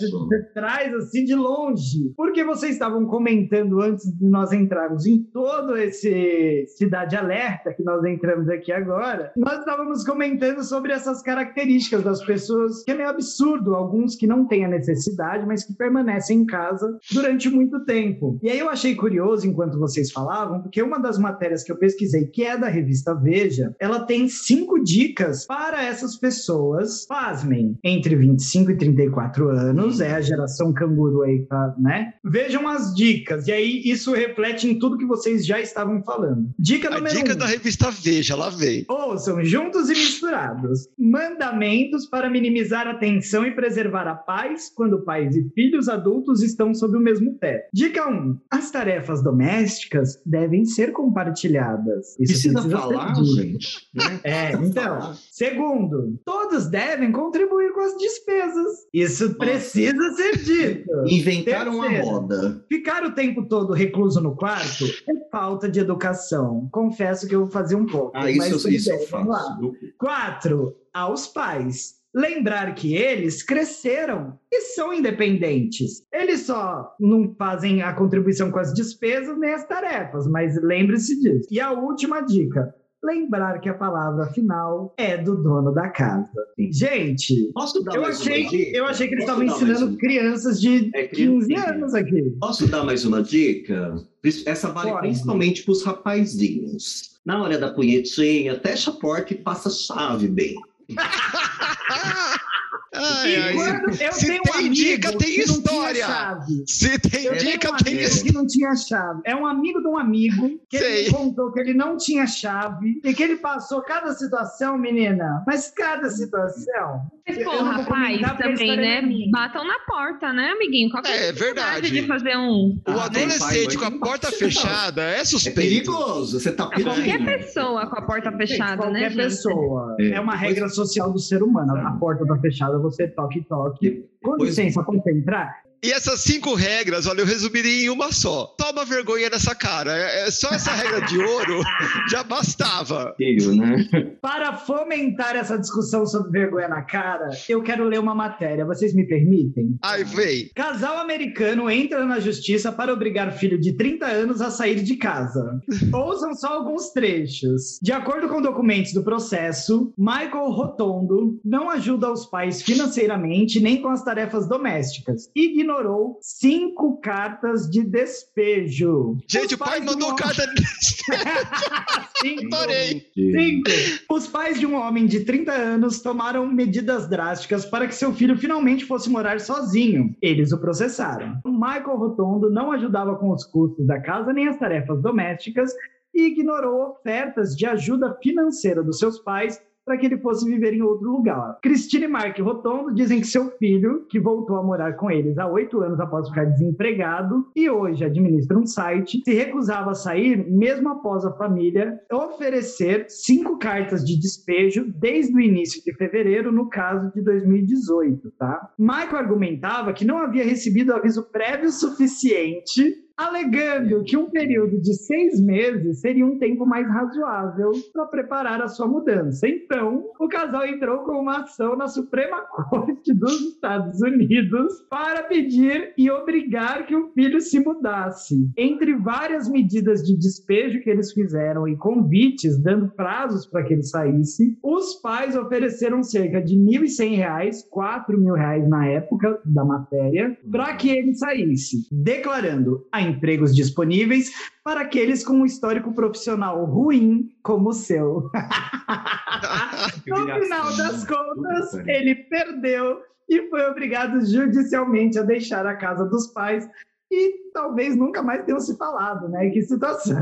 traz assim de longe. Porque vocês estavam comentando antes de nós entrarmos em todo esse Cidade Alerta que nós entramos aqui agora, nós estávamos comentando sobre essas características das pessoas, que é meio absurdo, alguns que não têm a necessidade, mas que permanecem em casa durante muito tempo. E aí eu achei curioso enquanto vocês falavam, porque uma das matérias que eu pesquisei, que é da revista Veja, ela tem cinco dicas para essas pessoas, pasmem, entre 25 e 34 anos, é a geração canguru aí, tá, né? Vejam as dicas, e aí isso reflete em tudo que vocês já estavam falando. Dica A número dica um. da revista Veja, lá vem. Ouçam, juntos e misturados. Mandamentos para minimizar a tensão e preservar a paz quando pais e filhos adultos estão sob o mesmo teto. Dica 1. As tarefas domésticas devem ser compartilhadas. Isso Precisa ser falar, gente. né? É, Precisa então. Segundo, todos devem contribuir com as despesas. Isso precisa ser dito. Inventaram a roda. Ficar o tempo todo recluso no quarto é falta de educação. Confesso que eu vou fazer um pouco. Ah, mas isso, isso bem, eu vamos lá. faço. Quatro, aos pais. Lembrar que eles cresceram e são independentes. Eles só não fazem a contribuição com as despesas nem as tarefas, mas lembre-se disso. E a última dica: lembrar que a palavra final é do dono da casa. Gente, Posso dar eu achei, que, eu achei que eles estavam mais ensinando crianças de É, 15 criança. anos aqui. Posso dar mais uma dica? Essa vale Pode. principalmente para os rapazinhos. Na hora da punhetinha, fecha a porta e passa a chave bem. Ai, e ai, quando eu se tenho um tem amigo dica, tem que não tinha história. chave. Se tem Eu dica, tenho um tem história. que não tinha chave. É um amigo de um amigo que ele Sei. contou que ele não tinha chave e que ele passou cada situação, menina. Mas cada situação. Mas, porque a também, né? é minha. Batam na porta, né, amiguinho? Qual que É, a dificuldade verdade. de fazer um. O Ah, adolescente pai, com a porta fechada é É suspeito. perigoso, você tá É qualquer pessoa com a porta fechada, qualquer né, gente? pessoa. É, É, uma depois- regra social do ser humano. A porta tá fechada, você toque, toque. Com licença, pode entrar? E essas cinco regras, olha, eu resumiria em uma só. Toma vergonha nessa cara. É, é só essa regra de ouro já bastava. Feio, né? Para fomentar essa discussão sobre vergonha na cara, eu quero ler uma matéria. Vocês me permitem? Aí vem. Casal americano entra na justiça para obrigar filho de 30 anos a sair de casa. Ouçam só alguns trechos. De acordo com documentos do processo, Michael Rotondo não ajuda os pais financeiramente nem com as tarefas domésticas. Ignorou cinco cartas de despejo. Gente, Os o pai pais de mandou um- carta. Cinco. Parei. Cinco. Os pais de um homem de 30 anos tomaram medidas drásticas para que seu filho finalmente fosse morar sozinho. Eles o processaram. Michael Rotondo não ajudava com os custos da casa nem as tarefas domésticas e ignorou ofertas de ajuda financeira dos seus pais para que ele fosse viver em outro lugar. Cristina e Mark Rotondo dizem que seu filho, que voltou a morar com eles há oito anos após ficar desempregado e hoje administra um site, se recusava a sair mesmo após a família oferecer cinco cartas de despejo desde o início de fevereiro, no caso de 2018, tá? Michael argumentava que não havia recebido aviso prévio suficiente alegando que um período de seis meses seria um tempo mais razoável para preparar a sua mudança. Então, o casal entrou com uma ação na Suprema Corte dos Estados Unidos para pedir e obrigar que o filho se mudasse. Entre várias medidas de despejo que eles fizeram e convites dando prazos para que ele saísse, os pais ofereceram cerca de R$ 1.100, 4 mil reais na época da matéria, para que ele saísse, declarando a empregos disponíveis para aqueles com um histórico profissional ruim como o seu. No final das contas, ele perdeu e foi obrigado judicialmente a deixar a casa dos pais e talvez nunca mais tenham se falado, né? Que situação.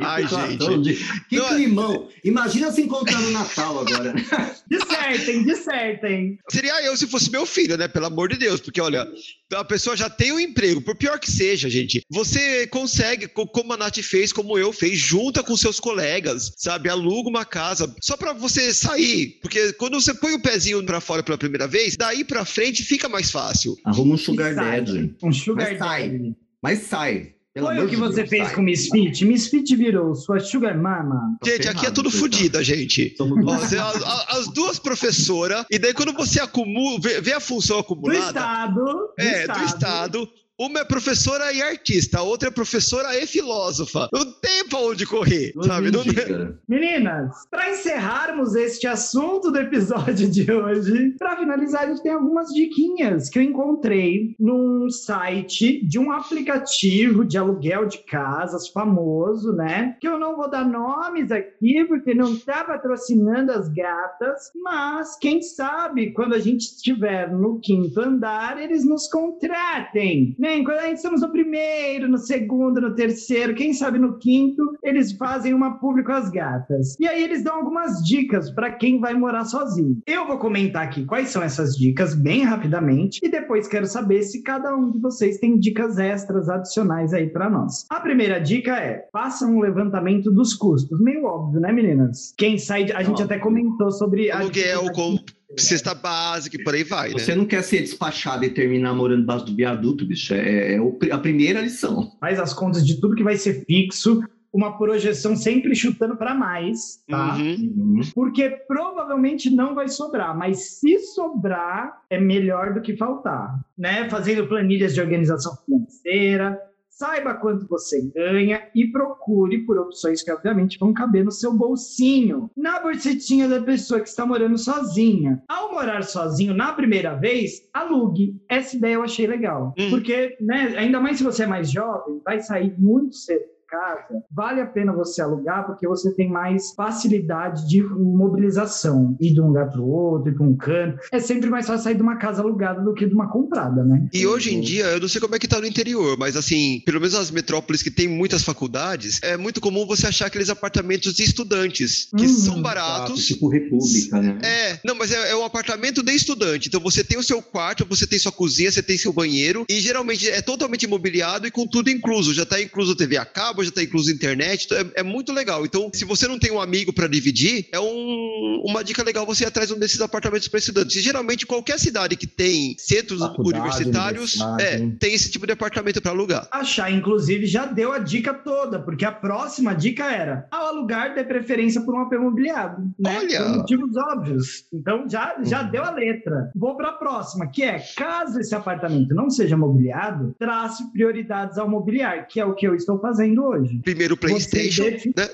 Ai, situação gente. de- Que Não é- climão. Imagina se encontrar no Natal agora. Dissertem, dissertem. Seria eu se fosse meu filho, né? Pelo amor de Deus. Porque, olha, a pessoa já tem um emprego, por pior que seja, gente. Você consegue, co- como a Nath fez, como eu fez, junta com seus colegas, sabe? Aluga uma casa, só pra você sair. Porque quando você põe o pezinho pra fora pela primeira vez, daí pra frente fica mais fácil. Arruma um sugar daddy. Um sugar daddy. Mas sai. Pelo amor o que você Deus, fez sai. com Misfit? Misfit virou sua sugar mama. Gente, aqui é tudo fodida, gente. Você- as, as duas professoras, e daí quando você acumula, vê, vê a função Do acumulada. Estado. Do É, estado. do Estado. Uma é professora e artista, a outra é professora e filósofa. Não tem pra onde correr, duas sabe? Não- mendigas. Meninas, para encerrarmos este assunto do episódio de hoje, para finalizar, a gente tem algumas diquinhas que eu encontrei num site de um aplicativo de aluguel de casas famoso, né? Que eu não vou dar nomes aqui porque não tá patrocinando as gatas, mas quem sabe quando a gente estiver no quinto andar, eles nos contratem, né? Quando a gente estamos no primeiro, no segundo, no terceiro, quem sabe no quinto, eles fazem uma público às gatas. E aí eles dão algumas dicas para quem vai morar sozinho. Eu vou comentar aqui quais são essas dicas bem rapidamente e depois quero saber se cada um de vocês tem dicas extras adicionais aí para nós. A primeira dica é: faça um levantamento dos custos. Meio óbvio, né, meninas? Quem sai, de- a gente Óbvio. até comentou sobre Aluguel com cesta básica e por aí vai, né? Você não quer ser despachado e terminar morando embaixo do viaduto, bicho. É, é o- a primeira lição. faz as contas de tudo que vai ser fixo, uma projeção sempre chutando para mais, tá? Uhum. Porque provavelmente não vai sobrar, mas se sobrar, é melhor do que faltar, né? Fazendo planilhas de organização financeira, saiba quanto você ganha e procure por opções que obviamente vão caber no seu bolsinho, na bolsetinha da pessoa que está morando sozinha. Ao morar sozinho na primeira vez, alugue. Essa ideia eu achei legal, Hum. porque, né, ainda mais se você é mais jovem, vai sair muito cedo casa, vale a pena você alugar porque você tem mais facilidade de mobilização, ir de um lugar para o outro, ir para um canto. É sempre mais fácil sair de uma casa alugada do que de uma comprada, né? E hoje em dia, eu não sei como é que tá no interior, mas assim, pelo menos nas metrópoles que tem muitas faculdades, é muito comum você achar aqueles apartamentos de estudantes, que Hum, são baratos. Tipo República, né? É, não, mas é, é um apartamento de estudante. Então você tem o seu quarto, você tem sua cozinha, você tem seu banheiro, e geralmente é totalmente imobiliado e com tudo incluso. Já tá incluso TV a cabo, já tá incluso internet, então é, é muito legal. Então, se você não tem um amigo para dividir, é um- uma dica legal você ir atrás de um desses apartamentos para estudantes. E geralmente qualquer cidade que tem centros Faculdade, universitários, é, tem esse tipo de apartamento para alugar. A Chá, inclusive, já deu a dica toda, porque a próxima dica era ao alugar, dê preferência por um AP imobiliário, né? Olha! Por motivos óbvios. Então, já, já Uhum. deu a letra. Vou para a próxima, que é, caso esse apartamento não seja mobiliado, trace prioridades ao mobiliar, que é o que eu estou fazendo hoje. Primeiro PlayStation, né?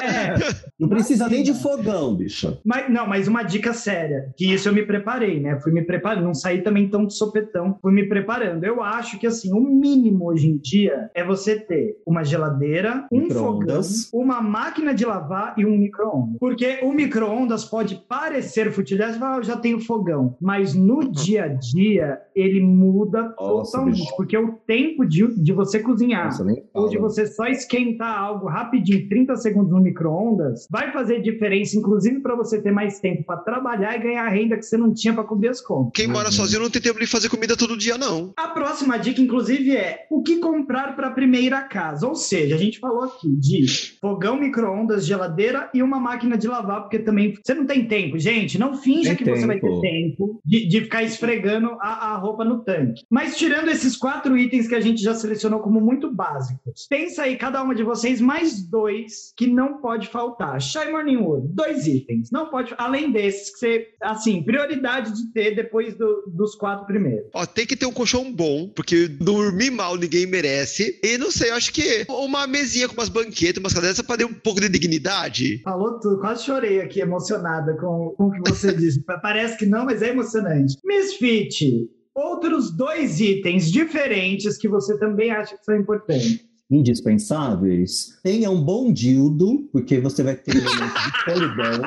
É, é. Não precisa nem de fogão, bicha. Mas, não, mas uma dica séria, que isso eu me preparei, né? Fui me preparando, não saí também tão de sopetão, fui me preparando. Eu acho que, assim, o mínimo hoje em dia é você ter uma geladeira, um fogão, uma máquina de lavar e um micro-ondas. Porque o micro-ondas pode parecer futilidade, você fala, ah, eu já tenho fogão, mas no dia a dia ele muda Nossa, totalmente, bicho. porque o tempo de, de você cozinhar Nossa, ou de você só esquentar algo rapidinho, 30 segundos no micro-ondas, vai fazer diferença, inclusive para você ter mais tempo para trabalhar e ganhar renda que você não tinha para cobrir as contas. Quem mora Uhum. sozinho não tem tempo de fazer comida todo dia, não. A próxima dica, inclusive, é o que comprar para a primeira casa. Ou seja, a gente falou aqui de fogão, micro-ondas, geladeira e uma máquina de lavar, porque também você não tem tempo, gente. Não finja Tem que você vai ter tempo. tempo de, de ficar esfregando a, a roupa no tanque. Mas tirando esses quatro itens que a gente já selecionou como muito básicos, pensa aí, cada uma de vocês, mais dois que não pode faltar. Chai Morning Wood, dois itens. Não pode, além desses, que você, assim, prioridade de ter depois do- dos quatro primeiros. Ó, tem que ter um colchão bom, porque dormir mal ninguém merece. E não sei, eu acho que uma mesinha com umas banquetas, umas cadeiras, pra ter um pouco de dignidade. Falou tudo, quase chorei aqui, emocionada com, com o que você disse. Parece que não, mas é emocionante. Misfit, outros dois itens diferentes que você também acha que são importantes. Indispensáveis. Tenha um bom dildo, porque você vai ter momentos de solidão.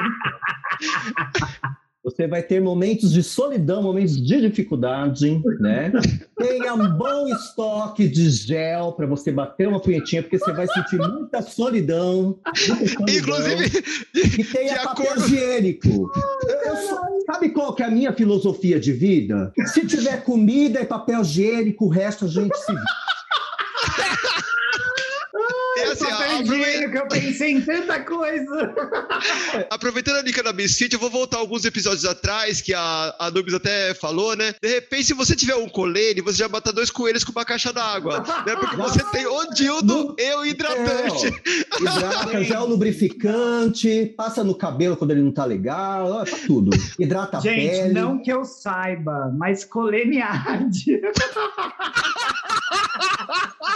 Você vai ter momentos de solidão, momentos de dificuldade, né? Tenha um bom estoque de gel para você bater uma punhetinha, porque você vai sentir muita solidão. muita solidão. Inclusive, E tenha de papel acordo- higiênico. Eu- sabe qual que é a minha filosofia de vida? Se tiver comida e papel higiênico, o resto a gente se vira. é assim, ó, Papel aprove- higiênico, eu pensei em tanta coisa. aproveitando a dica da Misfit, eu vou voltar alguns episódios atrás, que a, a Nubis até falou, né? De repente, se você tiver um colene, você já mata dois coelhos com uma caixa d'água, né? Porque você tem o dildo e o hidratante. É, hidrata, gel lubrificante, passa no cabelo quando ele não tá legal, ó, tá tudo. Hidrata a Gente, pele. não que eu saiba, mas colene arde.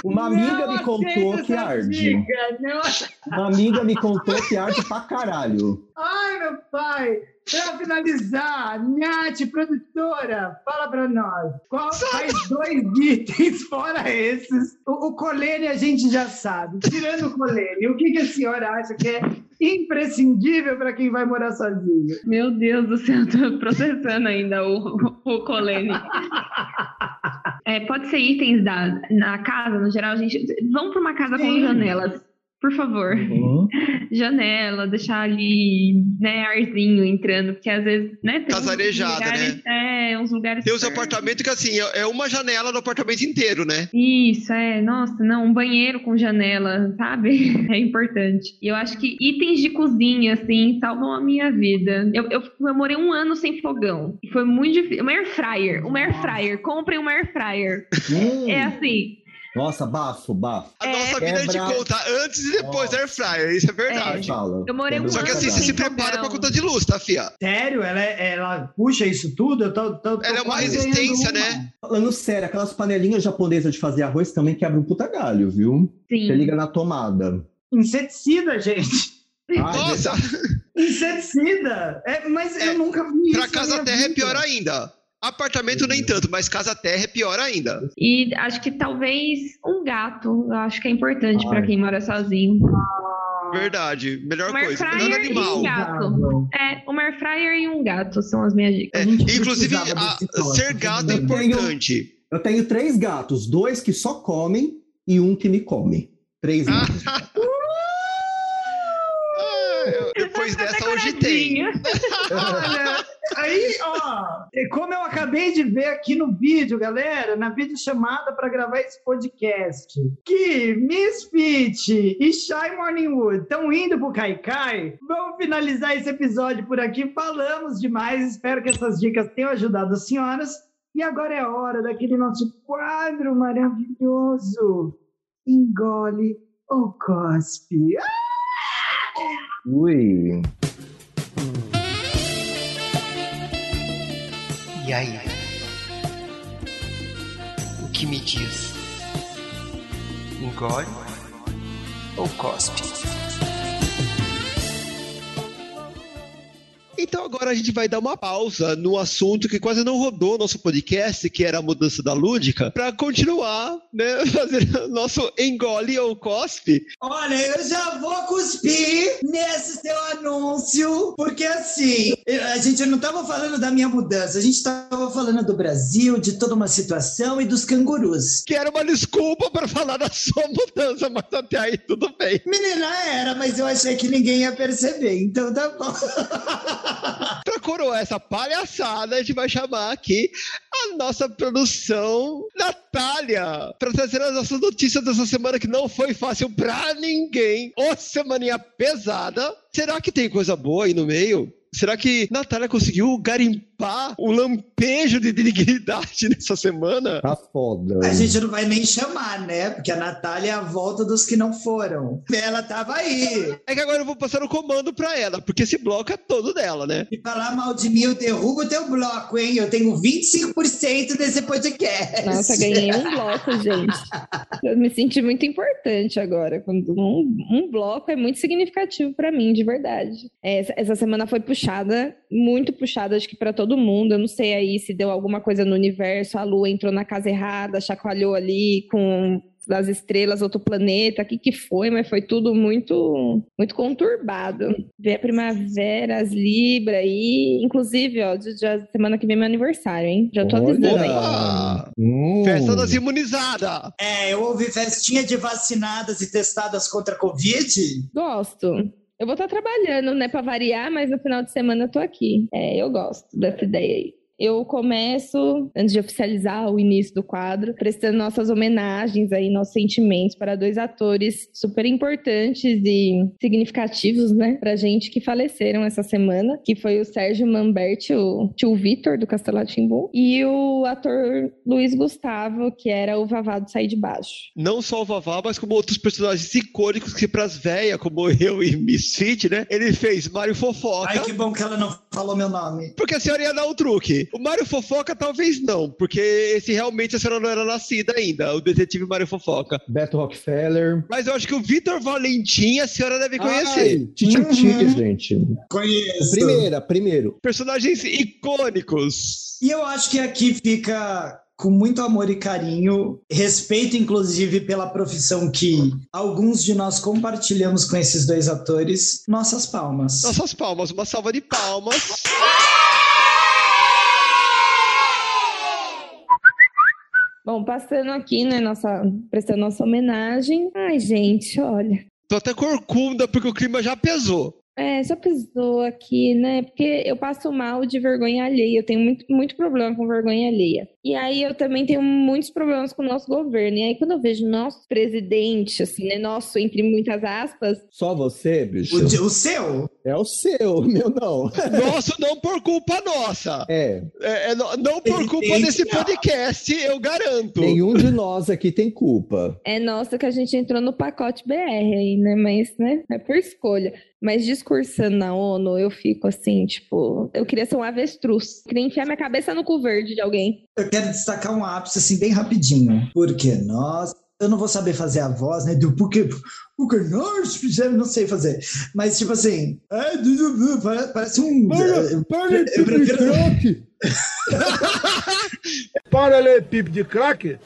Uma amiga Não me contou que arde. não Uma amiga me contou que arde pra caralho. Ai, meu pai! Pra finalizar, Nath, produtora, fala pra nós. Qual, quais dois itens, fora esses? O, o colene a gente já sabe. Tirando o colene, o que, que a senhora acha que é imprescindível para quem vai morar sozinho? Meu Deus do céu, tô processando ainda o, o colene. É, pode ser itens da, na casa, no geral, gente. Vamos para uma casa com Sim. janelas, por favor. Uhum. Janela, deixar ali, né, arzinho entrando, porque às vezes, né, tem uns Casarejada, lugares, É, uns lugares. Tem os super- apartamentos que, assim, é é uma janela no apartamento inteiro, né? Isso, é. Nossa, não, um banheiro com janela, sabe? É importante. E eu acho que itens de cozinha, assim, salvam a minha vida. Eu, eu, eu morei um ano sem fogão. E foi muito difícil. Uma air fryer, uma air fryer. Comprem uma air fryer. Hum. É assim. Nossa, bafo, bafo. A É. nossa vida a gente Quebra- conta antes e depois da air fryer, isso é verdade. Fala. Eu morei um Só que assim, você se prepara pra conta de luz, tá, fia? Sério? Ela, é- ela puxa isso tudo? Eu tô, tô- tô Ela é uma resistência, ganhando uma. né? Falando sério, aquelas panelinhas japonesas de fazer arroz também quebram um puta galho, viu? Sim. Você liga na tomada. Inseticida, gente. Ai, Nossa, Inseticida. É, mas É, eu nunca vi pra isso. na casa minha terra é vida. pior ainda. Apartamento nem tanto, mas casa-terra é pior ainda. E acho que talvez um gato. Eu acho que é importante pra quem mora sozinho. Verdade. Melhor Um air coisa. fryer Melhor e animal. um gato. É, um air fryer e um gato são as minhas dicas. É, inclusive, a- ser gato é Eu tenho- importante. Eu tenho três gatos, dois que só comem e um que me come. Três Ah, gatos. ah, eu- depois Até dessa, hoje tem. Olha, aí, ó, como eu acabei de ver aqui no vídeo, galera, na videochamada para gravar esse podcast, que Miss Fit e Shy Morningwood estão indo pro Kaikai. Vamos finalizar esse episódio por aqui. Falamos demais, espero que essas dicas tenham ajudado as senhoras. E agora é a hora daquele nosso quadro maravilhoso. Engole ou cospe. Ui. Que me diz? Engole ou cospe? Então agora a gente vai dar uma pausa no assunto que quase não rodou nosso podcast, que era a mudança da lúdica, para continuar, né, fazer nosso engole ou cospe. Olha, eu já vou cuspir nesse seu anúncio, porque assim, a gente não estava falando da minha mudança, a gente estava falando do Brasil, de toda uma situação e dos cangurus. Que era uma desculpa para falar da sua mudança, mas até aí tudo bem. Menina, era, mas eu achei que ninguém ia perceber, então tá bom. Para coroar essa palhaçada, a gente vai chamar aqui a nossa produção, Natália, para trazer as nossas notícias dessa semana que não foi fácil para ninguém. Ô, semaninha pesada. Será que tem coisa boa aí no meio? Será que Natália conseguiu garimpar o lampejo de dignidade nessa semana? Tá foda. A gente não vai nem chamar, né? Porque a Natália é a volta dos que não foram. Ela tava aí. É que agora eu vou passar o comando para ela, porque esse bloco é todo dela, né? E falar mal de mim, eu derrubo o teu bloco, hein? Eu tenho 25% desse podcast. Nossa, ganhei um bloco, gente. Eu me senti muito importante agora. Quando um, um bloco é muito significativo pra mim, de verdade. Essa, essa semana foi puxada, muito puxada, acho que pra todo mundo. Eu não sei aí se deu alguma coisa no universo, a lua entrou na casa errada, chacoalhou ali com das estrelas, outro planeta, o que que foi, mas foi tudo muito muito conturbado. Vê a primavera, as Libra aí, inclusive, ó, de- de- semana que vem é meu aniversário, hein? Já tô avisando aí. Hum. Festa das imunizadas! É, eu ouvi festinha de vacinadas e testadas contra a Covid. Gosto. Eu vou estar trabalhando, né, pra variar, mas no final de semana eu tô aqui. É, eu gosto dessa ideia aí. Eu começo, antes de oficializar o início do quadro, prestando nossas homenagens aí, nossos sentimentos para dois atores super importantes e significativos, né, pra gente que faleceram essa semana, que foi o Sérgio Mamberti, o tio Vitor do Castelo Rá-Tim-Bum, e o ator Luiz Gustavo, que era o Vavá do Sair de Baixo. Não só o Vavá, mas como outros personagens icônicos que pras véias, como eu e Misfit, né? Ele fez Mário Fofoca. Ai, que bom que ela não falou meu nome. Porque a senhora ia dar um truque. O Mário Fofoca talvez não, porque esse realmente a senhora não era nascida ainda, o detetive Mário Fofoca. Beto Rockefeller. Mas eu acho que o Vitor Valentim a senhora deve conhecer. Ai, Tititi, Uhum. gente. Conheço. Primeira, primeiro. Personagens icônicos. E eu acho que aqui fica com muito amor e carinho, respeito inclusive pela profissão que alguns de nós compartilhamos com esses dois atores, nossas palmas. Nossas palmas, uma salva de palmas. Bom, passando aqui, né, nossa, prestando nossa homenagem. Ai, gente, olha. Tô até corcunda porque o clima já pesou. É, já pisou aqui, né? Porque eu passo mal de vergonha alheia. Eu tenho muito, muito problema com vergonha alheia. E aí eu também tenho muitos problemas com o nosso governo. E aí quando eu vejo nosso presidente, assim, né? Nosso, entre muitas aspas, Só você, bicho? O, o seu? É o seu, meu não. Nosso não por culpa nossa. É, É, é no- não por culpa desse não. podcast, eu garanto. nenhum de nós aqui tem culpa. é nossa que a gente entrou no pacote BR aí, né? Mas, né? É por escolha. Mas discursando na ONU, eu fico assim, tipo, eu queria ser um avestruz. Queria enfiar minha cabeça no cu verde de alguém. Eu quero destacar um ápice assim bem rapidinho, porque nós eu não vou saber fazer a voz, né? Do porque, porque nós fizemos, não sei fazer. Mas, tipo assim, é, du- du- du- pare- parece um. Para, para eu de prefiro- troque. Paralelepípedo de crack?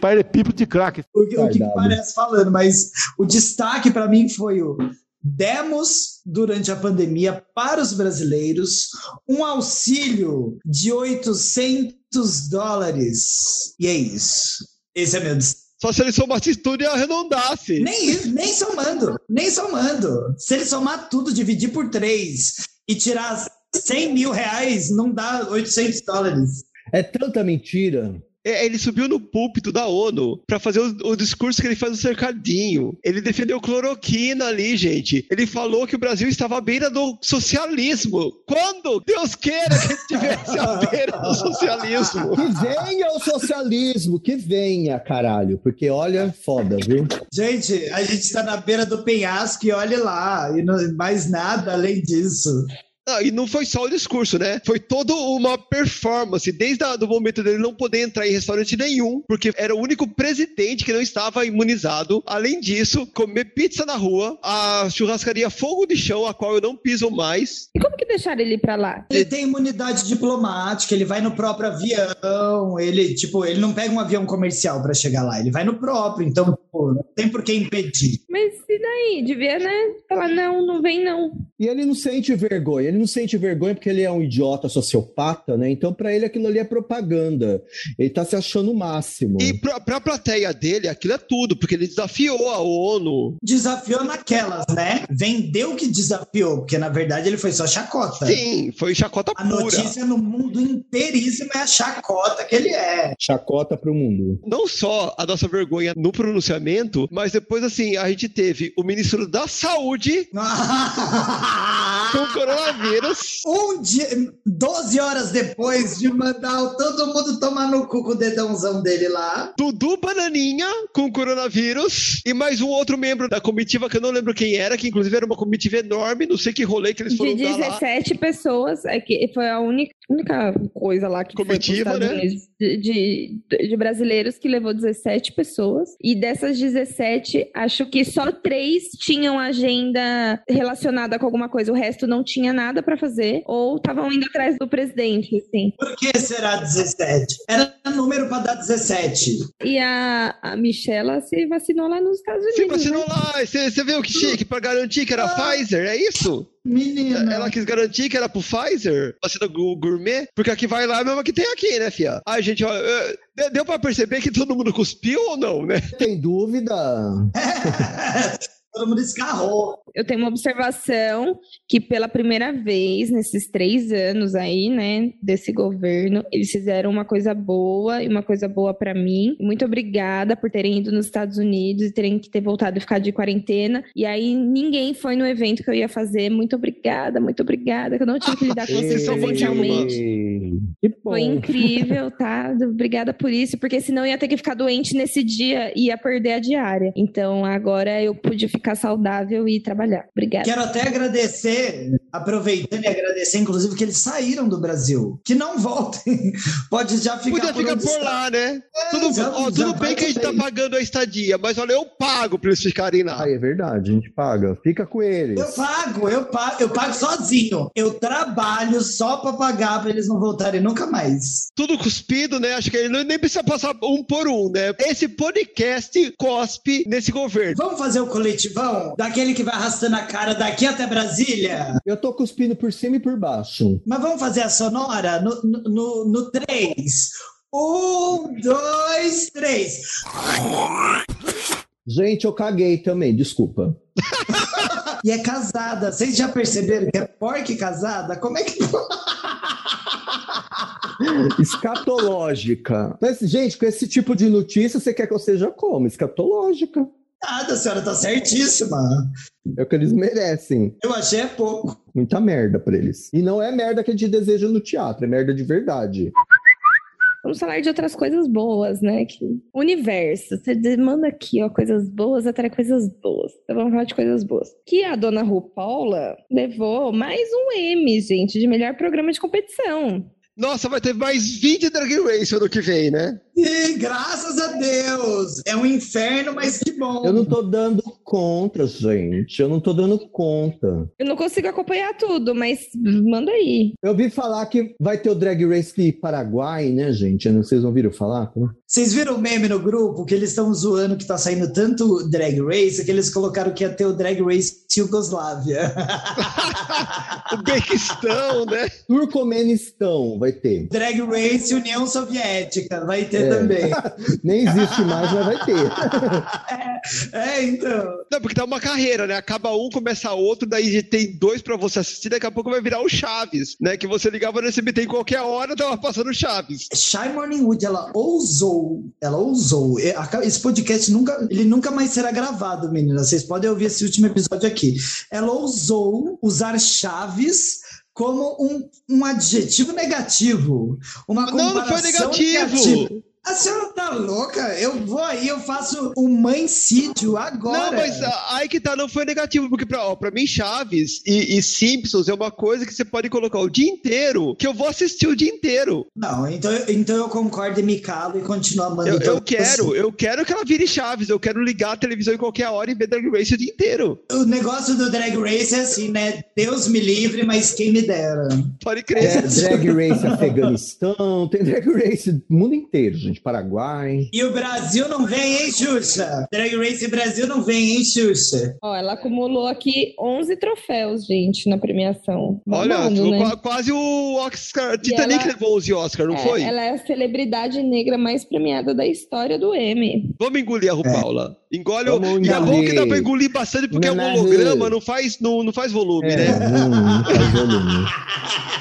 Paralelepípedo de crack. O que, o que Guardado. parece falando, mas o destaque para mim foi o demos durante a pandemia para os brasileiros um auxílio de 800 dólares. E é isso. Esse é meu. Só se ele somasse tudo e arredondasse. Nem, isso, nem somando, nem somando. Se ele somar tudo, dividir por três e tirar 100 mil reais, não dá 800 dólares. É tanta mentira. É, Ele subiu no púlpito da ONU pra fazer o, o discurso que ele faz no cercadinho. Ele defendeu cloroquina ali, gente. Ele falou que o Brasil estava à beira do socialismo. Quando? Deus queira que ele estivesse à beira do socialismo. Que venha o socialismo, que venha, caralho. Porque olha, foda, viu? Gente, a gente está na beira do penhasco e olhe lá, e não, mais nada além disso. Ah, e não foi só o discurso, né? Foi toda uma performance, desde o momento dele não poder entrar em restaurante nenhum, porque era o único presidente que não estava imunizado. Além disso, comer pizza na rua, a churrascaria Fogo de Chão, a qual eu não piso mais. E como que deixaram ele ir pra lá? Ele tem imunidade diplomática, ele vai no próprio avião, ele, tipo, ele não pega um avião comercial para chegar lá, ele vai no próprio, então, pô, não tem por que impedir. Mas e daí? Devia, né? Falar, não, não vem não. E ele não sente vergonha. Ele não sente vergonha porque ele é um idiota sociopata, né? Então, pra ele, aquilo ali é propaganda. Ele tá se achando o máximo. E pra, pra plateia dele, aquilo é tudo, porque ele desafiou a ONU. Desafiou naquelas, né? Vendeu que desafiou, porque na verdade ele foi só chacota. Sim, foi chacota A pura. notícia no mundo inteiríssimo é a chacota que ele é. Chacota pro mundo. Não só a nossa vergonha no pronunciamento, mas depois, assim, a gente teve o ministro da Saúde com o coronavírus. Um dia, 12 horas depois de mandar o- todo mundo tomar no cu com o dedãozão dele lá. Dudu Bananinha com coronavírus e mais um outro membro da comitiva que eu não lembro quem era, que inclusive era uma comitiva enorme, não sei que rolê que eles foram De dar lá. 17 pessoas, é que foi a única, única coisa lá que Comitiva, foi né? De, de, de brasileiros que levou 17 pessoas. E dessas 17, acho que só três tinham agenda relacionada com alguma coisa. O resto não tinha nada pra fazer ou estavam indo atrás do presidente, assim. Por que será 17? Era número para dar 17. E a, a Michela se vacinou lá nos Estados Unidos. Se vacinou né? lá, você você viu que chique, pra garantir que era Pfizer, é isso? Menina. Ela quis garantir que era pro Pfizer, vacina gourmet, porque aqui vai lá mesmo que tem aqui, né, fia? Ai, gente, ó, deu- deu pra perceber que todo mundo cuspiu ou não, né? Tem dúvida? Todo mundo escarrou. eu tenho uma observação que pela primeira vez nesses três anos aí, né, desse governo, eles fizeram uma coisa boa e uma coisa boa pra mim. Muito obrigada por terem ido nos Estados Unidos e terem que ter voltado e ficar de quarentena. E aí ninguém foi no evento que eu ia fazer. Muito obrigada, muito obrigada, que eu não tive que lidar com Vocês presencialmente. Foi incrível, tá? Obrigada por isso, porque senão eu ia ter que ficar doente nesse dia e ia perder a diária. Então agora eu pude ficar saudável e trabalhar. Obrigada. Quero até agradecer, aproveitando e agradecer, inclusive, que eles saíram do Brasil. Que não voltem. Pode já ficar Podia por ficar por está. lá, né? É, tudo já- ó, já tudo bem que a gente tá também. pagando a estadia, mas olha, eu pago pra eles ficarem lá. Ah, é verdade, a gente paga. Fica com eles. Eu pago, eu pago, eu pago sozinho. Eu trabalho só para pagar para eles não voltarem nunca mais. Tudo cuspido, né? Acho que ele não- nem precisa passar um por um, né? Esse podcast cospe nesse governo. Vamos fazer o coletivão daquele que vai arrastando a cara daqui até Brasília? Eu tô cuspindo por cima e por baixo. Mas vamos fazer a sonora no, no, no, 3. Um, dois, três. Gente, eu caguei também, desculpa. E é casada. Vocês já perceberam que é porca casada? Como é que. Escatológica. Mas, gente, com esse tipo de notícia, você quer que eu seja como? Escatológica. Nada, a senhora tá certíssima. É o que eles merecem. Eu achei é pouco. Muita merda pra eles. E não é merda que a gente deseja no teatro, é merda de verdade. Vamos falar de outras coisas boas, né? Que... Universo. Você demanda aqui, ó, coisas boas, atrai coisas boas. Então vamos falar de coisas boas. Que a dona Ru Paula levou mais um M, gente, de melhor programa de competição. Nossa, vai ter mais 20 Drag Race ano que vem, né? Sim, graças a Deus. É um inferno, mas que bom. Eu não tô dando conta, gente. Eu não tô dando conta. Eu não consigo acompanhar tudo, mas manda aí. Eu ouvi falar que vai ter o Drag Race de Paraguai, né, gente? Vocês ouviram falar? Vocês viram o meme no grupo que eles estão zoando que tá saindo tanto Drag Race que eles colocaram que ia ter o Drag Race Yugoslávia. o Bequistão, né? Turcomenistão vai ter. Drag Race União Soviética vai ter É. também. Nem existe mais, mas vai ter. É, então. Não, porque tá uma carreira, né? Acaba um, começa outro, daí tem dois pra você assistir, daqui a pouco vai virar o Chaves, né? Que você ligava no SBT em qualquer hora, tava passando Chaves. Shy Morningwood, ela ousou, ela ousou. Esse podcast nunca, ele nunca mais será gravado, meninas. Vocês podem ouvir esse último episódio aqui. Ela ousou usar Chaves como um, um adjetivo negativo. Uma Não, não foi comparação negativo. negativa. A senhora tá louca? Eu vou aí, eu faço um mancídio agora. Não, mas aí que tá, não foi negativo, porque pra, ó, pra mim Chaves e, e Simpsons é uma coisa que você pode colocar o dia inteiro, que eu vou assistir o dia inteiro. Não, então, então eu concordo e me calo e continuo amando. Eu, eu quero, eu quero que ela vire Chaves, eu quero ligar a televisão em qualquer hora e ver Drag Race o dia inteiro. O negócio do Drag Race é assim, né? Deus me livre, mas quem me dera. Pode É, crer. drag Race Afeganistão, tem Drag Race do mundo inteiro, gente. Paraguai. E o Brasil não vem, hein, Xuxa? Drag Race Brasil não vem, hein, Xuxa? Ó, ela acumulou aqui 11 troféus, gente, na premiação. Olha, né? qua- quase o Oscar. Titanic ela- levou 11 Oscar, não É, foi? Ela é a celebridade negra mais premiada da história do M. Vamos engolir a RuPaula. Engole o. E é bom que dá pra engolir bastante, porque Não, o não. holograma não faz, não, não faz volume, É, né? não, não faz volume.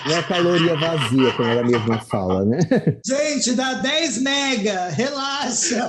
Não é caloria vazia, como ela mesma fala, né? Gente, dá 10 mega, relaxa.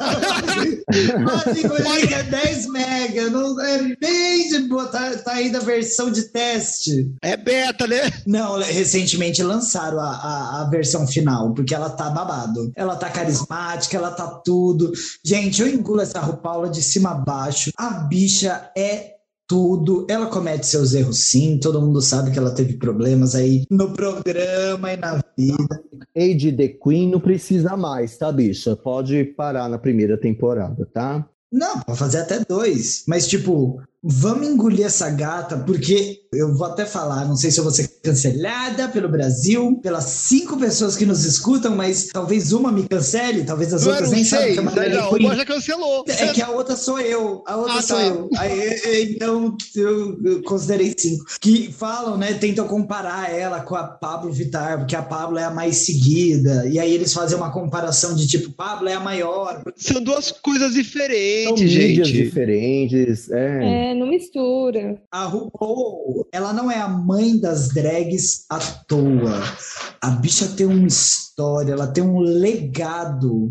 Que é 10 mega. Não é bem de boa. Tá, aí da versão de teste. É beta, né? Não, recentemente lançaram a, a, a versão final, porque ela tá babado. Ela tá carismática, ela tá tudo. Gente, eu engulo essa RuPaula de cima a baixo. A bicha é tudo. Ela comete seus erros sim, todo mundo sabe que ela teve problemas aí no programa e na vida. Age The Queen não precisa mais, tá, bicha? Pode parar na primeira temporada, tá? Não, pode fazer até dois. Mas, tipo, vamos engolir essa gata, porque eu vou até falar, não sei se eu vou ser cancelada pelo Brasil, pelas cinco pessoas que nos escutam, mas talvez uma me cancele, talvez as Não outras nem saibam seis, que a né? Marlene Não, uma já cancelou. É que a outra sou eu, a outra Ah, sou tá. eu. Aí, é, então eu, eu considerei cinco. Que falam, né? Tentam comparar ela com a Pablo Vittar, porque a Pablo é a mais seguida. E aí eles fazem uma comparação de tipo, Pablo é a maior. São duas coisas São diferentes, mídias gente. diferentes. É. É, não mistura. A RuPaul, ela não é a mãe das drags à toa. A bicha tem uma história, ela tem um legado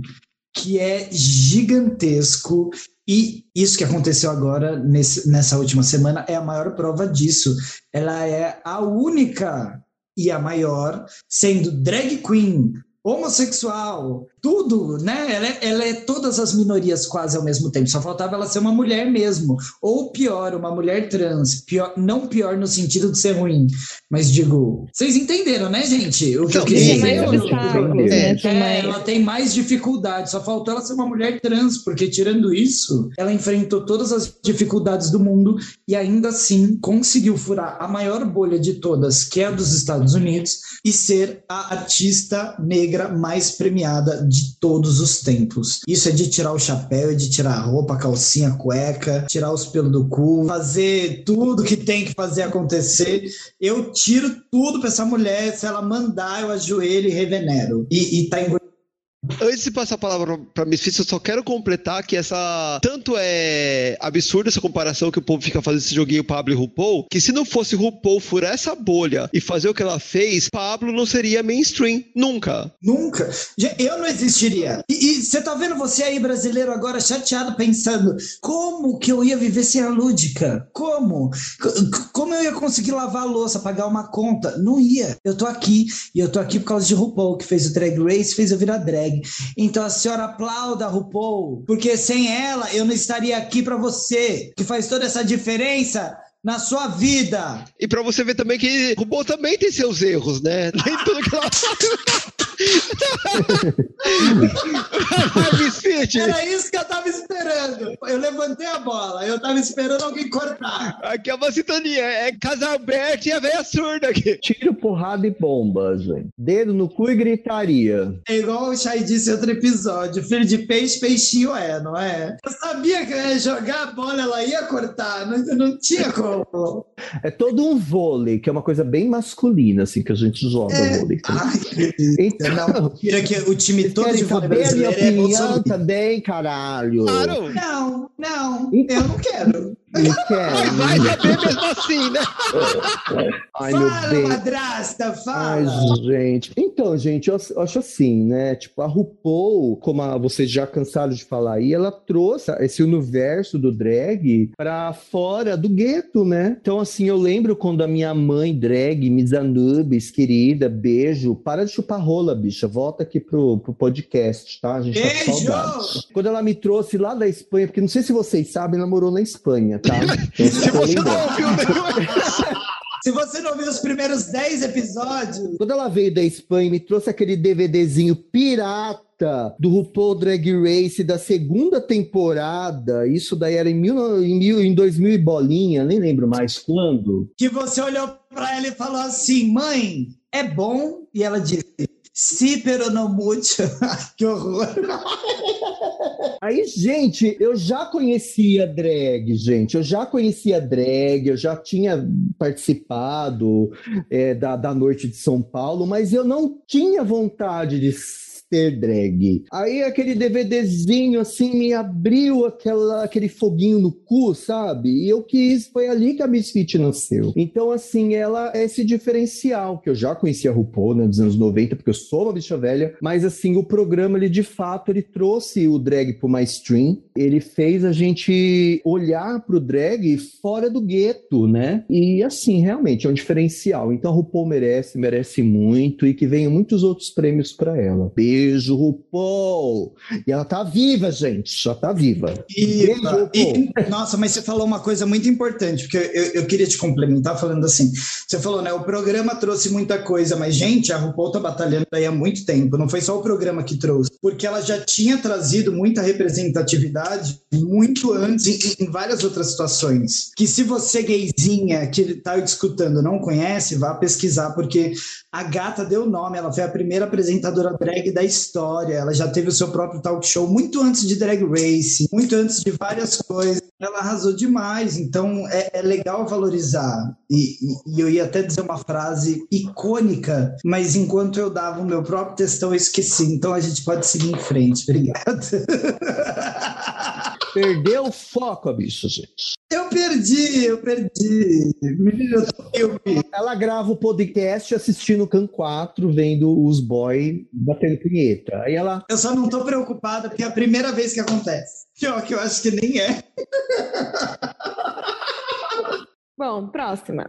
que é gigantesco. E isso que aconteceu agora, nesse- nessa última semana, é a maior prova disso. Ela é a única e a maior, sendo drag queen, homossexual, tudo, né? Ela é, ela é todas as minorias quase ao mesmo tempo. Só faltava ela ser uma mulher mesmo. Ou pior, uma mulher trans. Pior, não pior no sentido de ser ruim, mas digo. Vocês entenderam, né, gente? O que eu quis dizer? É, Tem mais- ela tem mais dificuldades, só faltou ela ser uma mulher trans, porque tirando isso, ela enfrentou todas as dificuldades do mundo e ainda assim conseguiu furar a maior bolha de todas, que é a dos Estados Unidos, e ser a artista negra mais premiada de todos os tempos. Isso é de tirar o chapéu, é de tirar a roupa, a calcinha, a cueca, tirar os pelos do cu, fazer tudo que tem que fazer acontecer. Eu tiro tudo pra essa mulher, se ela mandar, eu ajoelho e revenero. E, e tá engordando. Antes de passar a palavra pra Misfits, eu só quero completar que essa. Tanto é absurda essa comparação que o povo fica fazendo esse joguinho Pablo e RuPaul, que se não fosse RuPaul furar essa bolha e fazer o que ela fez, Pablo não seria mainstream. Nunca. Nunca. Eu não existiria. E você tá vendo você aí, brasileiro, agora chateado, pensando: como que eu ia viver sem a lúdica? Como? Como eu ia conseguir lavar a louça, pagar uma conta? Não ia. Eu tô aqui. E eu tô aqui por causa de RuPaul, que fez o Drag Race, fez eu virar drag. Então a senhora aplauda a RuPaul, porque sem ela eu não estaria aqui pra você, que faz toda essa diferença na sua vida. E pra você ver também que RuPaul também tem seus erros, né? Nem tudo que ela! Era isso que eu tava esperando. Eu levantei a bola, eu tava esperando alguém cortar. Aqui é uma sintonia, é casal aberto e a velha surda aqui. Tiro, porrada e bomba, gente. Dedo no cu e gritaria. É igual o Chay disse em outro episódio: filho de peixe, peixinho é, não é? Eu sabia que eu ia jogar a bola, ela ia cortar, não, não tinha como. É todo um vôlei, que é uma coisa bem masculina, assim, que a gente joga É. vôlei. Ai, que Então, Não, tira que o time vocês todo de saber a minha é opinião bolsonaro. também, caralho? Claro! Não, não, Então- eu não quero. Não Mas quero. vai saber mesmo assim, né? Ai, meu fala, bem. madrasta, Ai, fala. gente. Então, gente, eu eu acho assim, né? Tipo, a RuPaul, como a- vocês já cansaram de falar aí, ela trouxe esse universo do drag pra fora do gueto, né? Então, assim, eu lembro quando a minha mãe drag, Miss Anubis, querida, beijo. Para de chupar rola, bicha. Volta aqui pro, pro podcast, tá? A gente tá com Beijo! saudade. Quando ela me trouxe lá da Espanha, porque não sei se vocês sabem, ela morou na Espanha, tá? Se você não ouviu Se você não viu os primeiros 10 episódios, Quando ela veio da Espanha e me trouxe aquele DVDzinho pirata do RuPaul Drag Race da segunda temporada, isso daí era em, mil, em, mil, em 2000 e bolinha, nem lembro mais quando. que você olhou pra ela e falou assim: mãe, é bom? E ela disse: sí, pero no mucho. que horror. Aí, gente, eu já conhecia drag, gente. Eu já conhecia drag, eu já tinha participado é, da, da Noite de São Paulo, mas eu não tinha vontade de ser drag. Aí aquele DVDzinho assim me abriu aquela, aquele foguinho no cu, sabe? E eu quis, foi ali que a Misfit nasceu. Então, assim, ela é esse diferencial, que eu já conhecia a RuPaul né, dos anos 90, porque eu sou uma bicha velha, mas assim, o programa, ele de fato, ele trouxe o drag pro mainstream, ele fez a gente olhar pro drag fora do gueto, né? E assim, realmente, é um diferencial. Então a RuPaul merece, merece muito, e que venham muitos outros prêmios para ela. Beijo, RuPaul! E ela tá viva, gente, já tá viva. Beijo, RuPaul. E, nossa, mas você falou uma coisa muito importante, porque eu, eu queria te complementar falando assim. Você falou, né? O programa trouxe muita coisa, mas, gente, a RuPaul tá batalhando aí há muito tempo. Não foi só o programa que trouxe, porque ela já tinha trazido muita representatividade muito antes em, em várias outras situações. Que se você, gayzinha, que tá escutando, não conhece, vá pesquisar, porque a gata deu nome, ela foi a primeira apresentadora drag da história. Ela já teve o seu próprio talk show muito antes de Drag Race, muito antes de várias coisas. Ela arrasou demais, então é, é legal valorizar. E, e- e eu ia até dizer uma frase icônica, mas enquanto eu dava o meu próprio textão, eu esqueci. Então a gente pode seguir em frente. Obrigado. Perdeu o foco, a bicha, gente. Eu perdi, eu perdi. Menino, eu. Ela grava o podcast assistindo o Can 4, vendo os boy batendo punheta. Aí ela. Eu só não tô preocupada porque é a primeira vez que acontece. Pior que eu acho que nem é. Bom, próxima.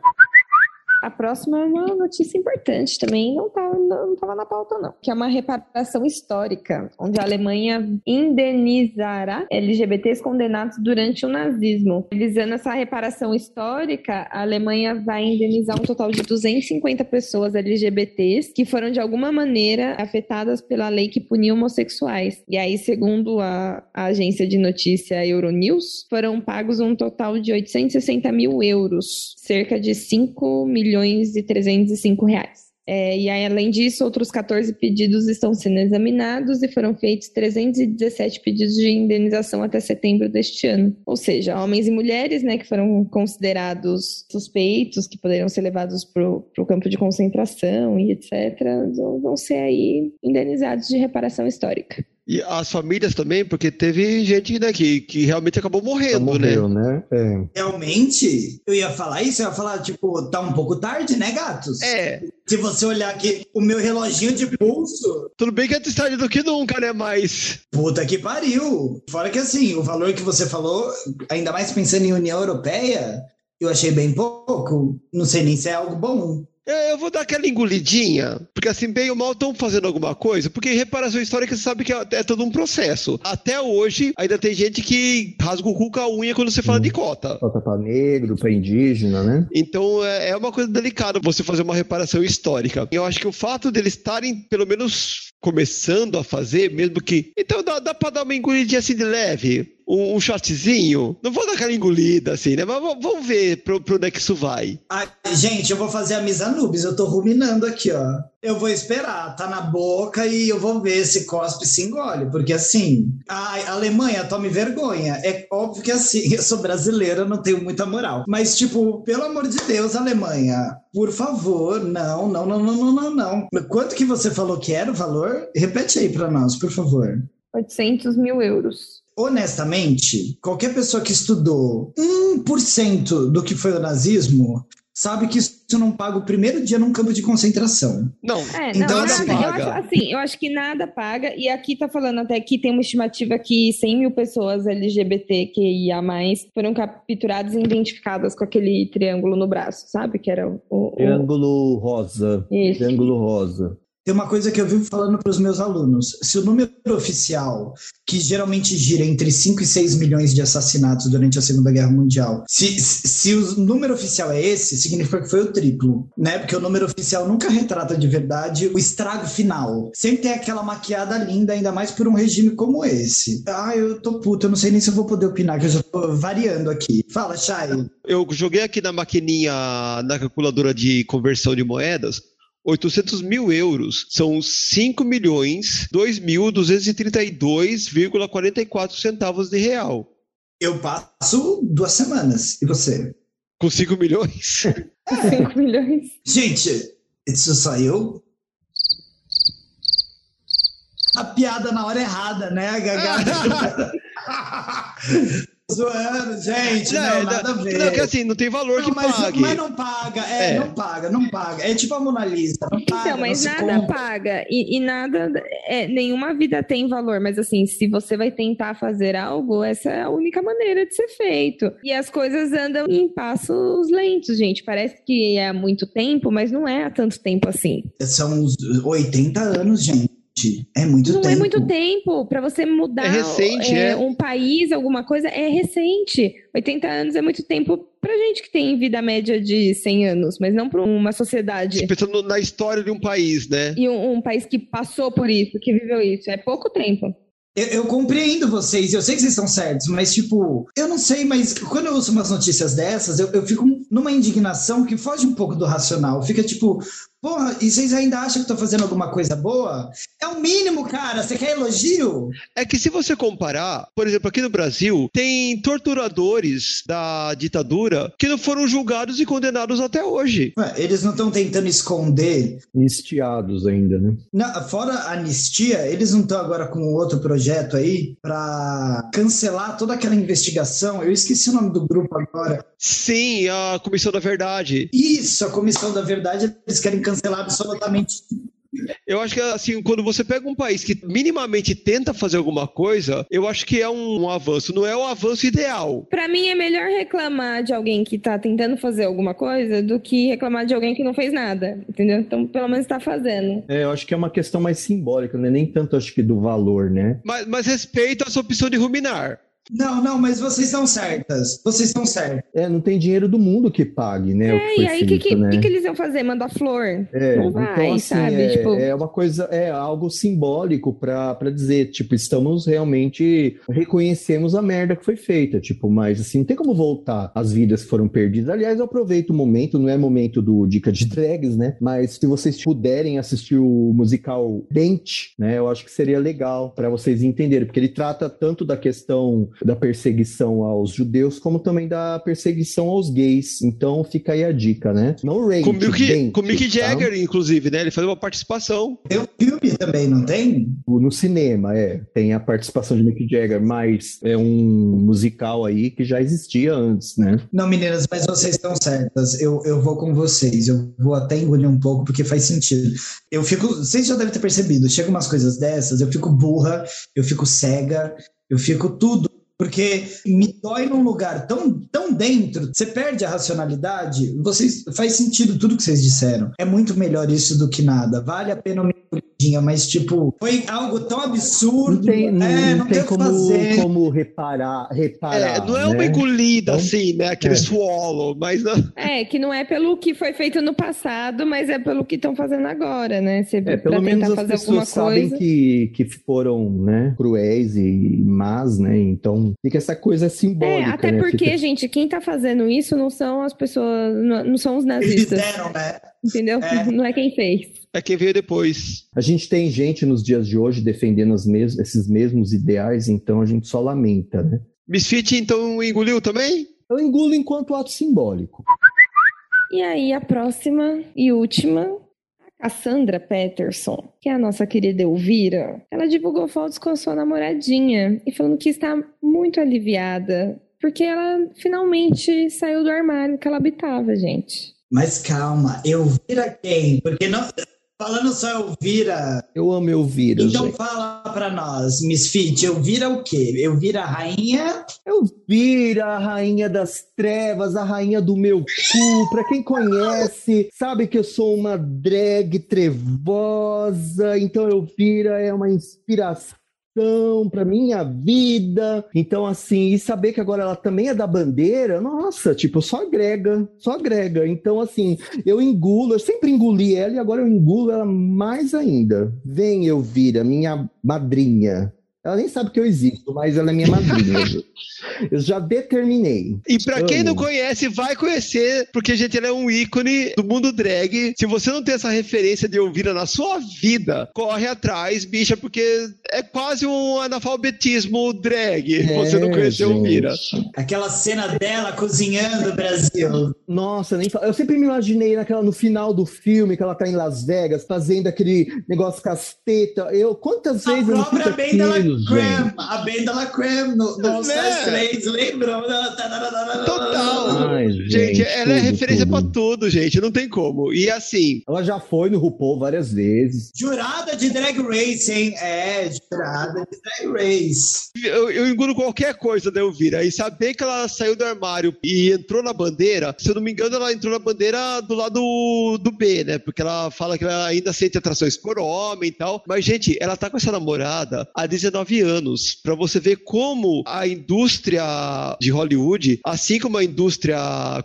A próxima é uma notícia importante também, não estava não, não na pauta, não. Que é uma reparação histórica, onde a Alemanha indenizará LGBTs condenados durante o nazismo. Utilizando essa reparação histórica, a Alemanha vai indenizar um total de 250 pessoas LGBTs que foram de alguma maneira afetadas pela lei que punia homossexuais. E aí, segundo a, a agência de notícia Euronews, foram pagos um total de 860 mil euros, cerca de 5 milhões e 305 reais. É, e aí, além disso, outros 14 pedidos estão sendo examinados e foram feitos 317 pedidos de indenização até setembro deste ano. Ou seja, homens e mulheres né, que foram considerados suspeitos, que poderiam ser levados para o campo de concentração e etc., vão ser aí indenizados de reparação histórica. E as famílias também, porque teve gente né, que, que realmente acabou morrendo, morreu, né? né? É. Realmente, eu ia falar isso, eu ia falar, tipo, tá um pouco tarde, né, gatos? É, Se você olhar aqui, o meu reloginho de pulso, tudo bem que é antes tarde do que nunca, né? Mas. puta que pariu. Fora que assim, o valor que você falou, ainda mais pensando em União Europeia, eu achei bem pouco. Não sei nem se é algo bom. Eu, eu vou dar aquela engolidinha, porque assim, bem ou mal estão fazendo alguma coisa, porque reparação histórica você sabe que é, é todo um processo. Até hoje, ainda tem gente que rasga o cu com a unha quando você fala de cota. Cota para negro, para indígena, né? Então é, é uma coisa delicada você fazer uma reparação histórica. Eu acho que o fato deles estarem, pelo menos, começando a fazer, mesmo que. Então dá, dá pra dar uma engolidinha assim de leve um, um shotzinho. Não vou dar aquela engolida assim, né? Mas vamos ver pro, pro onde é que isso vai. Ai, gente, eu vou fazer a misa Nubes, eu tô ruminando aqui, ó. Eu vou esperar, tá na boca e eu vou ver se cospe se engole, porque assim, ai, Alemanha, tome vergonha. É óbvio que assim, eu sou brasileira, não tenho muita moral. Mas, tipo, pelo amor de Deus, Alemanha, por favor, não, não, não, não, não, não, não. Quanto que você falou que era o valor? Repete aí pra nós, por favor. 800 mil euros. Honestamente, qualquer pessoa que estudou 1% do que foi o nazismo sabe que isso não paga o primeiro dia num campo de concentração. Não, É, Então, não, eu, assim, acho, eu paga. acho assim, eu acho que nada paga, e aqui tá falando até que tem uma estimativa que 100 mil pessoas LGBTQIA+, foram capturadas e identificadas com aquele triângulo no braço, sabe? Que era o... o- Triângulo rosa. Esse. Triângulo rosa. Tem uma coisa que eu vivo falando para os meus alunos: se o número oficial, que geralmente gira entre 5 e 6 milhões de assassinatos durante a Segunda Guerra Mundial, se, se o número oficial é esse, significa que foi o triplo, né? Porque o número oficial nunca retrata de verdade o estrago final. Sempre tem aquela maquiada linda, ainda mais por um regime como esse. Ah, eu tô puto, eu não sei nem se eu vou poder opinar, que eu já tô variando aqui. Fala, Chay. eu joguei aqui na maquininha, na calculadora de conversão de moedas. 800 mil euros são 5 milhões 2.232,44 centavos de real. Eu passo duas semanas. E você? Com 5 milhões? 5 milhões. Gente, isso saiu. A piada na hora errada, né, a Gagá? Zoando, gente, não, Não, nada a ver. Não, que assim, não tem valor Não, que mas, pague. mas não paga, é, É. não paga, não paga. É tipo a Mona Lisa, não paga, Então, mas nada compra. paga e, e nada, é, nenhuma vida tem valor, mas assim, se você vai tentar fazer algo, essa é a única maneira de ser feito. E as coisas andam em passos lentos, gente. Parece que é há muito tempo, mas não é há tanto tempo assim. São uns 80 anos, gente. É muito não tempo. é muito tempo para você mudar É recente, é, é. um país, alguma coisa, é recente. 80 anos é muito tempo pra gente que tem vida média de 100 anos, mas não para uma sociedade Pensando na história de um país, né? e um, um país que passou por isso, que viveu isso. É pouco tempo. Eu, eu compreendo vocês, eu sei que vocês estão certos, mas tipo, eu não sei, mas quando eu ouço umas notícias dessas, eu, eu fico numa indignação que foge um pouco do racional. Fica tipo, porra, e vocês ainda acham que estão fazendo alguma coisa boa? É o mínimo, cara. Você quer elogio? É que se você comparar, por exemplo, aqui no Brasil, tem torturadores da ditadura que não foram julgados e condenados até hoje. Ué, eles não estão tentando esconder. Anistiados ainda, né? Na- fora a anistia, eles não estão agora com outro projeto aí para cancelar toda aquela investigação. Eu esqueci o nome do grupo agora. Sim, a Comissão da Verdade. Isso, a Comissão da Verdade, eles querem cancelar absolutamente Eu acho que, assim, quando você pega um país que minimamente tenta fazer alguma coisa, eu acho que é um, um avanço. Não é o avanço ideal. Pra mim é melhor reclamar de alguém que tá tentando fazer alguma coisa do que reclamar de alguém que não fez nada, entendeu? Então, pelo menos tá fazendo. É, eu acho que é uma questão mais simbólica, né? Nem tanto acho que do valor, né? Mas, mas respeito a sua opção de ruminar. Não, não, mas vocês estão certas. Vocês estão certas. É, não tem dinheiro do mundo que pague, né? o que É, foi e aí o que, que, né? que, que eles iam fazer? Mandar flor? É, Não vai, então, assim, sabe? É, Tipo- é uma coisa, é algo simbólico pra pra dizer, tipo, estamos realmente reconhecemos a merda que foi feita, tipo, mas assim, não tem como voltar as vidas que foram perdidas. Aliás, eu aproveito o momento, não é momento do Dica de Drags, né? Mas se vocês puderem assistir o musical Dente, né? Eu acho que seria legal pra vocês entenderem, porque ele trata tanto da questão da perseguição aos judeus, como também da perseguição aos gays. Então fica aí a dica, né? Não rate, Com o Mick, Dente, com o Mick tá? Jagger, inclusive, né? Ele faz uma participação. Tem um filme também, não tem? No cinema, é. Tem a participação de Mick Jagger, mas é um musical aí que já existia antes, né? Não, meninas, mas vocês estão certas. Eu, eu vou com vocês. Eu vou até engolir um pouco, porque faz sentido. Eu fico. Vocês já devem ter percebido. Chega umas coisas dessas, eu fico burra, eu fico cega, eu fico tudo. Porque me dói num lugar tão, tão dentro, você perde a racionalidade. Vocês faz sentido tudo que vocês disseram. É muito melhor isso do que nada. Vale a pena uma mas tipo, foi algo tão absurdo. Não tem, não, é, não tem o que como, fazer. como reparar, reparar. É, não é uma né? engolida Então, assim, né? Aquele é. swallow, mas não. É, que não é pelo que foi feito no passado, mas é pelo que estão fazendo agora, né? Você, É, pra pelo menos tentar as fazer alguma pessoas sabem coisa. que, que foram né, cruéis e más, né? Então fica essa coisa É, simbólica. até né? porque, Fica- gente, quem tá fazendo isso não são as pessoas, não não são os Eles nazistas, deram, né? Entendeu? É. Não é quem fez. É quem veio depois. A gente tem gente nos dias de hoje defendendo as mes- esses mesmos ideais, então a gente só lamenta, né? Misfit, então, engoliu também? Eu engulo enquanto ato simbólico. E aí, a próxima e última, a Cassandra Peterson, que é a nossa querida Elvira, ela divulgou fotos com a sua namoradinha e falando que está muito aliviada, porque ela finalmente saiu do armário que ela habitava, gente. Mas calma, Elvira quem? Porque não. Falando só Elvira, Eu amo Elvira, então gente. fala pra nós, Misfit, Elvira o quê? Elvira a rainha? Elvira, a rainha das trevas, a rainha do meu cu. Pra quem conhece, sabe que eu sou uma drag trevosa. Então, Elvira é uma inspiração para minha vida. Então, assim, e saber que agora ela também é da bandeira, nossa, tipo, só agrega, só agrega. Então, assim, eu engulo, eu sempre engoli ela e agora eu engulo ela mais ainda. Vem, Elvira, minha madrinha. Ela nem sabe que eu existo, mas ela é minha madrinha. gente. eu já determinei. E pra quem não conhece, vai conhecer, porque, gente, ela é um ícone do mundo drag. Se você não tem essa referência de Elvira na sua vida, corre atrás, bicha, porque é quase um analfabetismo drag. você não É, conheceu gente. Elvira. Aquela cena dela cozinhando o Brasil. Nossa, nem fala. Eu sempre me imaginei naquela no final do filme que ela tá em Las Vegas fazendo aquele negócio casteta. Eu quantas A vezes eu não fico própria Gente? a Bendela Creme no, no Né? 3, lembram? Total. Ai, Gente, ela é tudo, referência tudo. pra tudo, gente. Não tem como. E assim, Ela já foi no RuPaul várias vezes. Jurada de Drag Race, hein? É, jurada de Drag Race. eu, eu engulo qualquer coisa da Elvira. E saber que ela saiu do armário e entrou na bandeira, se eu não me engano, ela entrou na bandeira do lado do B, né? Porque ela fala que ela ainda sente atrações por homem e tal. Mas, gente, ela tá com essa namorada há 19 anos. Pra você ver como a indústria de Hollywood, assim como a indústria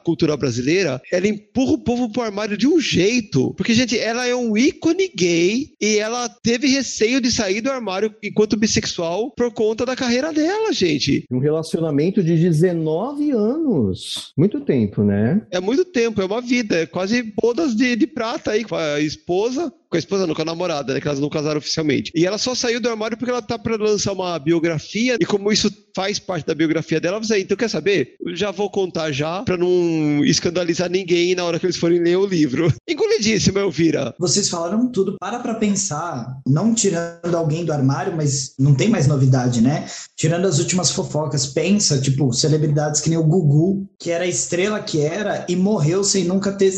cultural brasileira, ela empurra o povo pro armário de um jeito. Porque, gente, ela é um ícone gay e ela teve receio de sair do armário enquanto bissexual por conta da carreira dela, gente. Um relacionamento de 19 anos. Muito tempo, né? É muito tempo, é uma vida, é quase bodas de, de prata aí com a esposa. Com a esposa, não, com a namorada, né? Que elas não casaram oficialmente. E ela só saiu do armário porque ela tá pra lançar uma biografia. E como isso faz parte da biografia dela, você, então quer saber? Já vou contar já, pra não escandalizar ninguém na hora que eles forem ler o livro. Engolidíssimo, Elvira. Vocês falaram tudo. Para pra pensar, não tirando alguém do armário, mas não tem mais novidade, né? Tirando as últimas fofocas, pensa, tipo, celebridades que nem o Gugu, que era a estrela que era e morreu sem nunca ter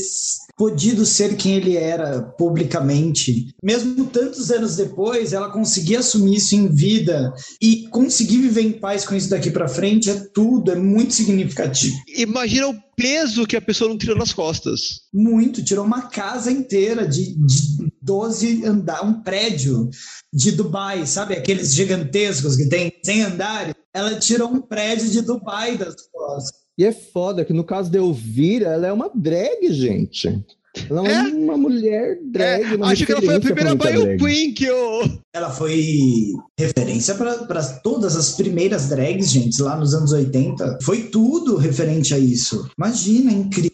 podido ser quem ele era publicamente. Mesmo tantos anos depois, ela conseguir assumir isso em vida e conseguir viver em paz com isso daqui pra frente é tudo, é muito significativo. Imagina o peso que a pessoa não tirou nas costas. Muito, tirou uma casa inteira de, de 12 andar, um prédio de Dubai, sabe? Aqueles gigantescos que tem 100 andares. Ela tirou um prédio de Dubai das costas. E é foda que no caso da Elvira, ela é uma drag, gente. Ela é, É? uma mulher drag. É, uma acho que ela foi a primeira Bio. Queen que eu. Ela foi referência para todas as primeiras drags, gente, lá nos anos 80. Foi tudo referente a isso. Imagina, incrível.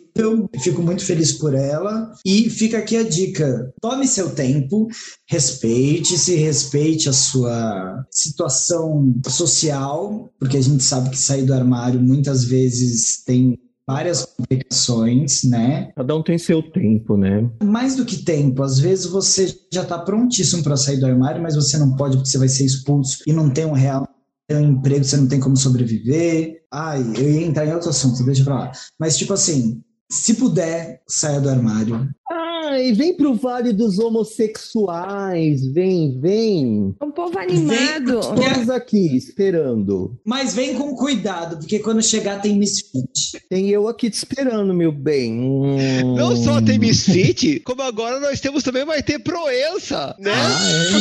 Fico muito feliz por ela. E fica aqui a dica: tome seu tempo, respeite-se, respeite a sua situação social, porque a gente sabe que sair do armário muitas vezes tem várias complicações, né? Cada um tem seu tempo, né? mais do que tempo, às vezes você já está prontíssimo para sair do armário, mas você não pode porque você vai ser expulso e não tem um real um emprego, você não tem como sobreviver. Ai, eu ia entrar em outro assunto, deixa pra lá. Mas, tipo assim, se puder, saia do armário. Ai, vem pro Vale dos Homossexuais. Vem, vem. Um povo animado. Estamos aqui esperando. Mas vem com cuidado, porque quando chegar tem misfit. Tem eu aqui te esperando, meu bem. Hum. Não só tem Misfit, como agora nós temos também, vai ter Proença, né? Ah,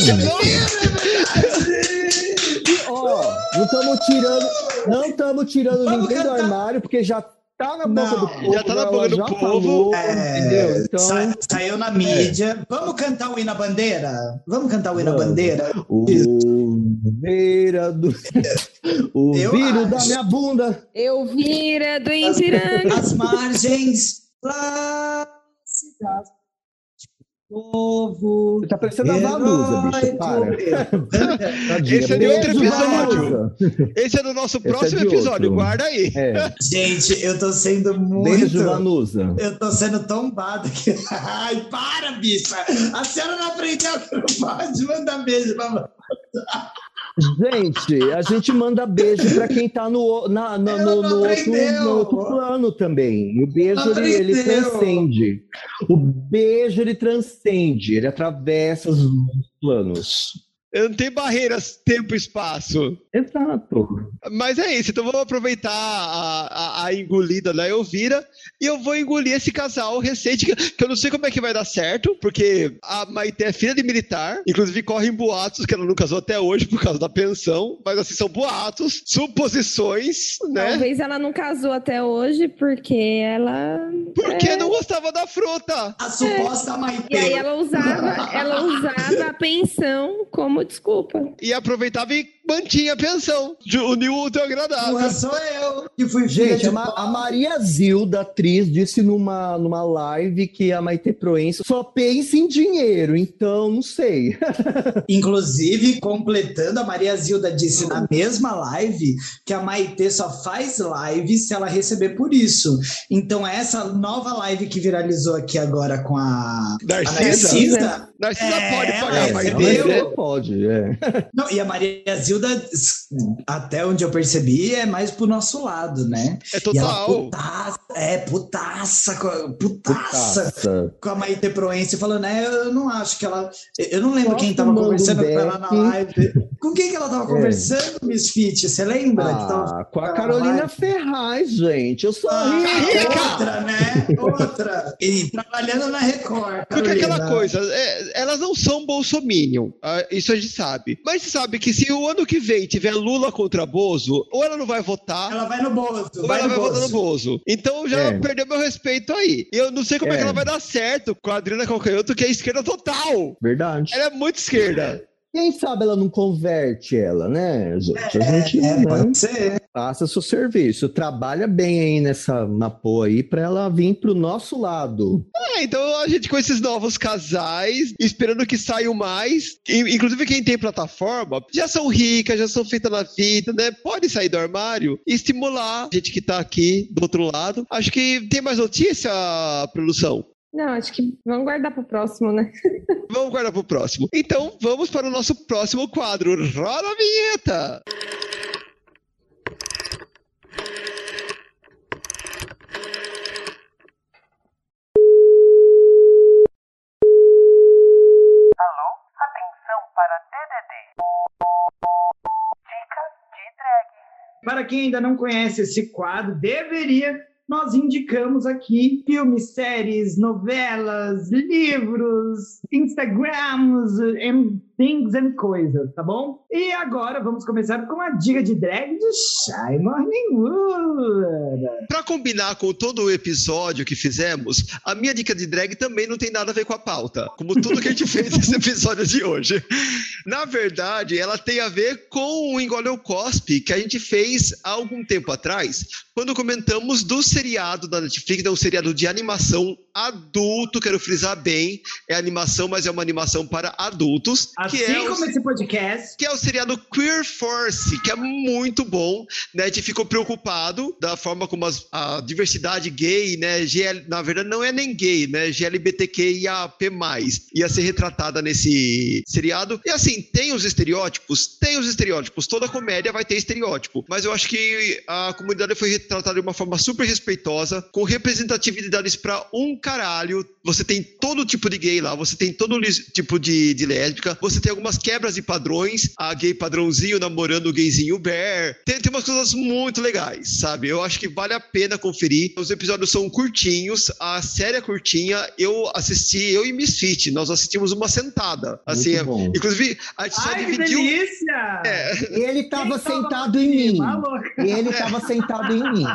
E, ó, não estamos tirando, não estamos tirando Vamos ninguém do armário, porque já tá na boca Não, do povo. já tá na ela boca do povo. falou, É, entendeu? Então, sa- saiu na mídia. Vamos cantar o hino bandeira? Vamos cantar o hino bandeira? o beira do. O Eu da acho. minha bunda. Eu vira do Ipiranga. As margens lá cidade povo. Tá parecendo a Valusa, bicho. Para. Esse é de outro episódio. Esse é do nosso é próximo de episódio, outro. guarda aí. É. Gente, eu tô sendo muito. Beijo, Vanusa. Eu tô sendo tombado aqui. Ai, para, bicha! A senhora não aprendeu que não pode mandar beijo pra Gente, a gente manda beijo pra quem tá no, na- na- no, no outro, no outro plano também. O beijo ele, ele transcende. O beijo ele transcende, ele atravessa os planos. Não tem barreiras, tempo e espaço. Exato. Mas é isso, então vamos aproveitar a, a, a engolida da Elvira e eu vou engolir esse casal recente, que, que eu não sei como é que vai dar certo, porque a Maite é filha de militar, inclusive correm boatos que ela não casou até hoje por causa da pensão, mas assim, são boatos, suposições, né? Talvez ela não casou até hoje porque ela. Porque não gostava da fruta. A suposta Maite. E aí ela usava, ela usava a pensão como desculpa. E aproveitava e mantinha a pensão. Uniu o teu agradável. Porra, sou eu que fui Gente, a, Ma- a Maria Zilda, atriz, disse numa, numa live que a Maite Proença só pensa em dinheiro, então não sei. Inclusive, completando, a Maria Zilda disse na mesma live que a Maitê só faz live se ela receber por isso. Então, essa nova live que viralizou aqui agora com a, a Narcisa? Narcisa. Narcisa É, pode pagar mais recebeu. Mas pode, é. Não, e a Maria Zilda, até onde eu percebi, é mais pro nosso lado, né? É E ela total. putaça, é, putaça, com- putaça, Putaça. com a Maite Proença, falando, né, eu não acho que ela... Eu não lembro Só quem tava conversando com ela na live. Com quem que ela tava conversando, Miss Fit? Você lembra? que tava... Ah, com a Carolina Ferraz, gente. Eu sou Ah, rica. outra, né? Outra. E trabalhando na Record. Porque é aquela Carolina. coisa, é, elas não são bolsominion, ah, isso a gente sabe. Mas sabe que se o ano que vem tiver Lula contra Bozo, ou ela não vai votar, Ela vai no Bozo. ou vai ela no vai votar no Bozo. Bozo. Então já É. perdeu meu respeito aí. E eu não sei como é. É. que ela vai dar certo com a Adriana Calcanhoto, que é esquerda total. Verdade. Ela é muito esquerda. Quem sabe ela não converte ela, né, gente? A gente É, né, pode ser. faça seu serviço. Trabalha bem aí nessa na porra aí pra ela vir pro nosso lado. É, então a gente com esses novos casais, esperando que saiam mais, in- inclusive quem tem plataforma, já são ricas, já são feitas na vida, né? Pode sair do armário e estimular a gente que tá aqui do outro lado. Acho que tem mais notícia, produção? Não, acho que vamos guardar pro próximo, né? Vamos guardar pro próximo. Então vamos para o nosso próximo quadro. Roda a vinheta! Alô? Atenção para DDD. Dica de drag. Para quem ainda não conhece esse quadro, deveria. Nós indicamos aqui filmes, séries, novelas, livros, Instagrams, things and coisas, tá bom? E agora vamos começar com a dica de drag de Shy Morning Wood. Pra combinar com todo o episódio que fizemos, a minha dica de drag também não tem nada a ver com a pauta, como tudo que a gente fez nesse episódio de hoje. Na verdade, ela tem a ver com o Engole o Cospe, que a gente fez há algum tempo atrás, quando comentamos do seriado da Netflix, é um seriado de animação adulto, quero frisar bem, é animação, mas é uma animação para adultos. Assim Que é o- como esse podcast. que é o seriado Queer Force, que é muito bom, né? A gente ficou preocupado da forma como as- a diversidade gay, né? GL, na verdade, não é nem gay, né? GLBTQIAP+, ia ser retratada nesse seriado. E assim, tem os estereótipos? Tem os estereótipos. Toda comédia vai ter estereótipo. Mas eu acho que a comunidade foi retratada de uma forma super respeitosa, com representatividades pra um caralho. Você tem todo tipo de gay lá, você tem todo tipo de, de lésbica, você tem algumas quebras de padrões, a gay padrãozinho namorando o gayzinho bear. Tem, tem umas coisas muito legais, sabe? Eu acho que vale a pena conferir. Os episódios são curtinhos, a série é curtinha. Eu assisti, eu e Misfit, nós assistimos uma sentada. Assim, Muito bom. inclusive, a gente só Ai, que dividiu. delícia! É, Ele tava Quem tava sentado em mim. Tá louco? Ele tava sentado em mim.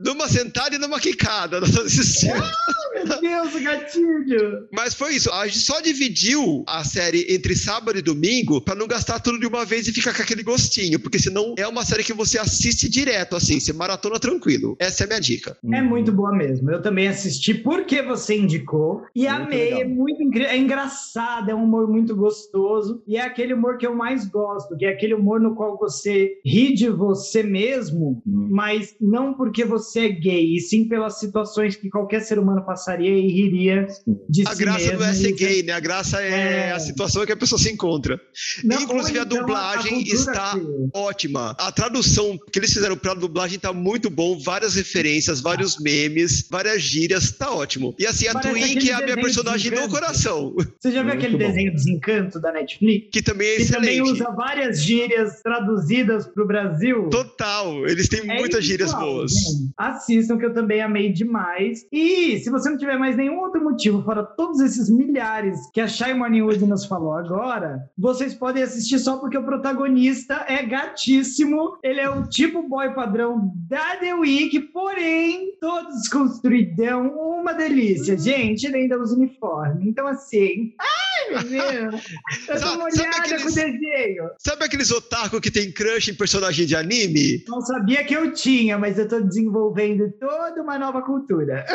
numa sentada e numa quicada. Nós assistimos. Meu Deus, o gatilho! Mas foi isso. A gente só dividiu a série entre sábado e domingo pra não gastar tudo de uma vez e ficar com aquele gostinho. Porque senão é uma série que você assiste direto, assim. Você maratona tranquilo. Essa é a minha dica. É muito boa mesmo. Eu também assisti porque você indicou e Muito amei. legal. É muito é engraçado, é um humor muito gostoso e é aquele humor que eu mais gosto, que é aquele humor no qual você ri de você mesmo, Hum. mas não porque você é gay, e sim pelas situações que qualquer ser humano passaria e riria de A si graça mesmo. não é ser gay, né? A graça é, É. a situação que a pessoa se encontra. Não, Inclusive, a então dublagem cultura está ótima. A tradução que eles fizeram pra dublagem tá muito bom. Várias referências, vários memes, várias gírias. Tá ótimo. E assim, a Parece Twink é a minha personagem do coração. Você já viu Muito aquele bom. desenho Desencanto da Netflix? Que também é Que também excelente. usa várias gírias traduzidas para o Brasil. Total. Eles têm É muitas gírias boas. Assistam, que eu também amei demais. E se você não tiver mais nenhum outro motivo, fora todos esses milhares que a Shai Morning Wood nos falou agora, vocês podem assistir só porque o protagonista é gatíssimo. Ele é o tipo boy padrão da The Week, porém, todo desconstruidão, uma delícia. Gente, ele ainda usa uniforme. Então, assim. Ai, meu Deus! Eu tô Sabe- molhada sabe com desenho. Sabe aqueles otaku que tem crush em personagem de anime? Não sabia que eu tinha, mas eu tô desenvolvendo toda uma nova cultura.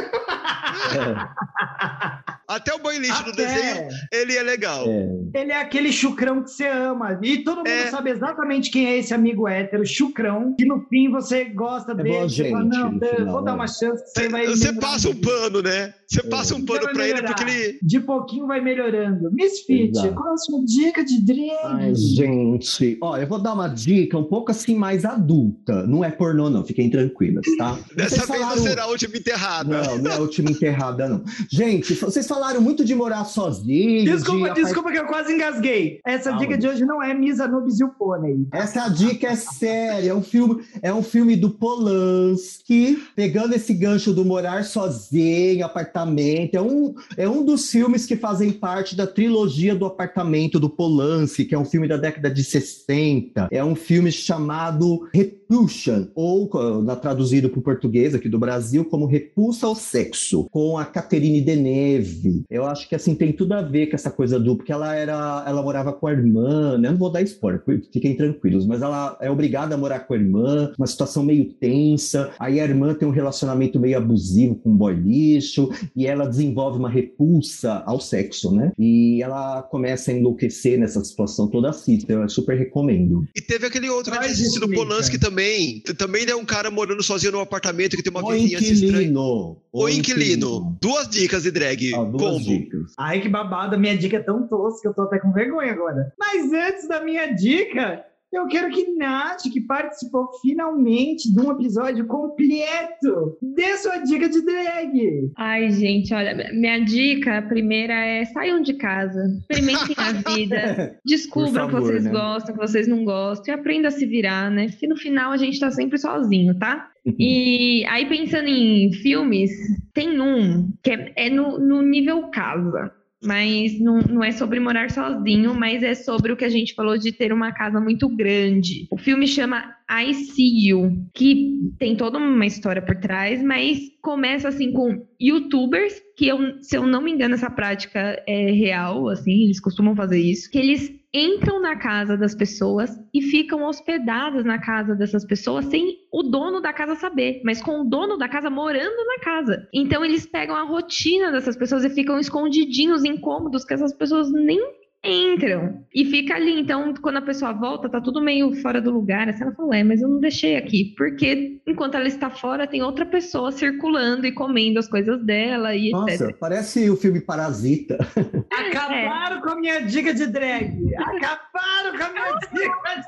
Até o boy lixo do Até. desenho, ele é legal. É. Ele é aquele chucrão que você ama. E todo mundo É. sabe exatamente quem é esse amigo hétero, chucrão, que no fim você gosta É dele. boa você fala, gente, não, final, vou dar né? uma chance que você vai. Você melhorar passa um pano, né? Você passa um pano pra ele porque ele. De pouquinho vai melhorando. Misfit, Exato. qual a sua dica de drag? Ai, gente. Ó, eu vou dar uma dica um pouco assim mais adulta. Não é pornô, não. Fiquem tranquilas, tá? Dessa Vocês vez não será a última enterrada. Não, não é a última enterrada, não. Gente, vocês falaram muito de morar sozinho. Desculpa, de desculpa que eu quase engasguei. Essa Calma. dica de hoje não é Misa Nubes e o Pônei. Essa dica é séria, é um filme, é um filme do Polanski, pegando esse gancho do morar sozinho, apartamento. É um, é um dos filmes que fazem parte da trilogia do apartamento do Polanski, que é um filme da década de 60. É um filme chamado Repulsion, ou na traduzido para o português aqui do Brasil como Repulsa ao Sexo, com a Catherine Deneuve. Eu acho que assim tem tudo a ver com essa coisa do porque ela era, ela morava com a irmã, né? Eu não vou dar spoiler, fiquem tranquilos, mas ela é obrigada a morar com a irmã, uma situação meio tensa. Aí a irmã tem um relacionamento meio abusivo com um boy lixo e ela desenvolve uma repulsa ao sexo, né? E ela começa a enlouquecer nessa situação toda assim, então eu super recomendo. E teve aquele outro assistiu do Polanski Mica. Também. Também é um cara morando sozinho num apartamento que tem uma O vizinhança estranha. inquilino. O inquilino. Duas dicas de drag. Ah, duas Combo. dicas. Ai, que babado, a minha dica é tão tosca que eu tô até com vergonha agora. Mas antes da minha dica, eu quero que Nath, que participou finalmente de um episódio completo, dê sua dica de drag. Ai, gente, olha, minha dica a primeira é saiam de casa, experimentem a vida, descubram favor, que vocês né? gostam, que vocês não gostam, e aprenda a se virar, né? Porque no final a gente tá sempre sozinho, tá? E aí, pensando em filmes, tem um que é, é no, no nível casa. Mas não, não é sobre morar sozinho, mas é sobre o que a gente falou de ter uma casa muito grande. O filme chama I See You, que tem toda uma história por trás, mas começa assim com youtubers, que eu, se eu não me engano, essa prática é real, assim, eles costumam fazer isso, que eles entram na casa das pessoas e ficam hospedados na casa dessas pessoas sem o dono da casa saber, mas com o dono da casa morando na casa. Então eles pegam a rotina dessas pessoas e ficam escondidinhos, incômodos, que essas pessoas nem entram e fica ali. Então, quando a pessoa volta, tá tudo meio fora do lugar. Assim, ela falou, é, mas eu não deixei aqui, porque enquanto ela está fora, tem outra pessoa circulando e comendo as coisas dela e Nossa, etc. parece o filme Parasita. Acabaram com a minha dica de drag. Acabaram com a minha dica de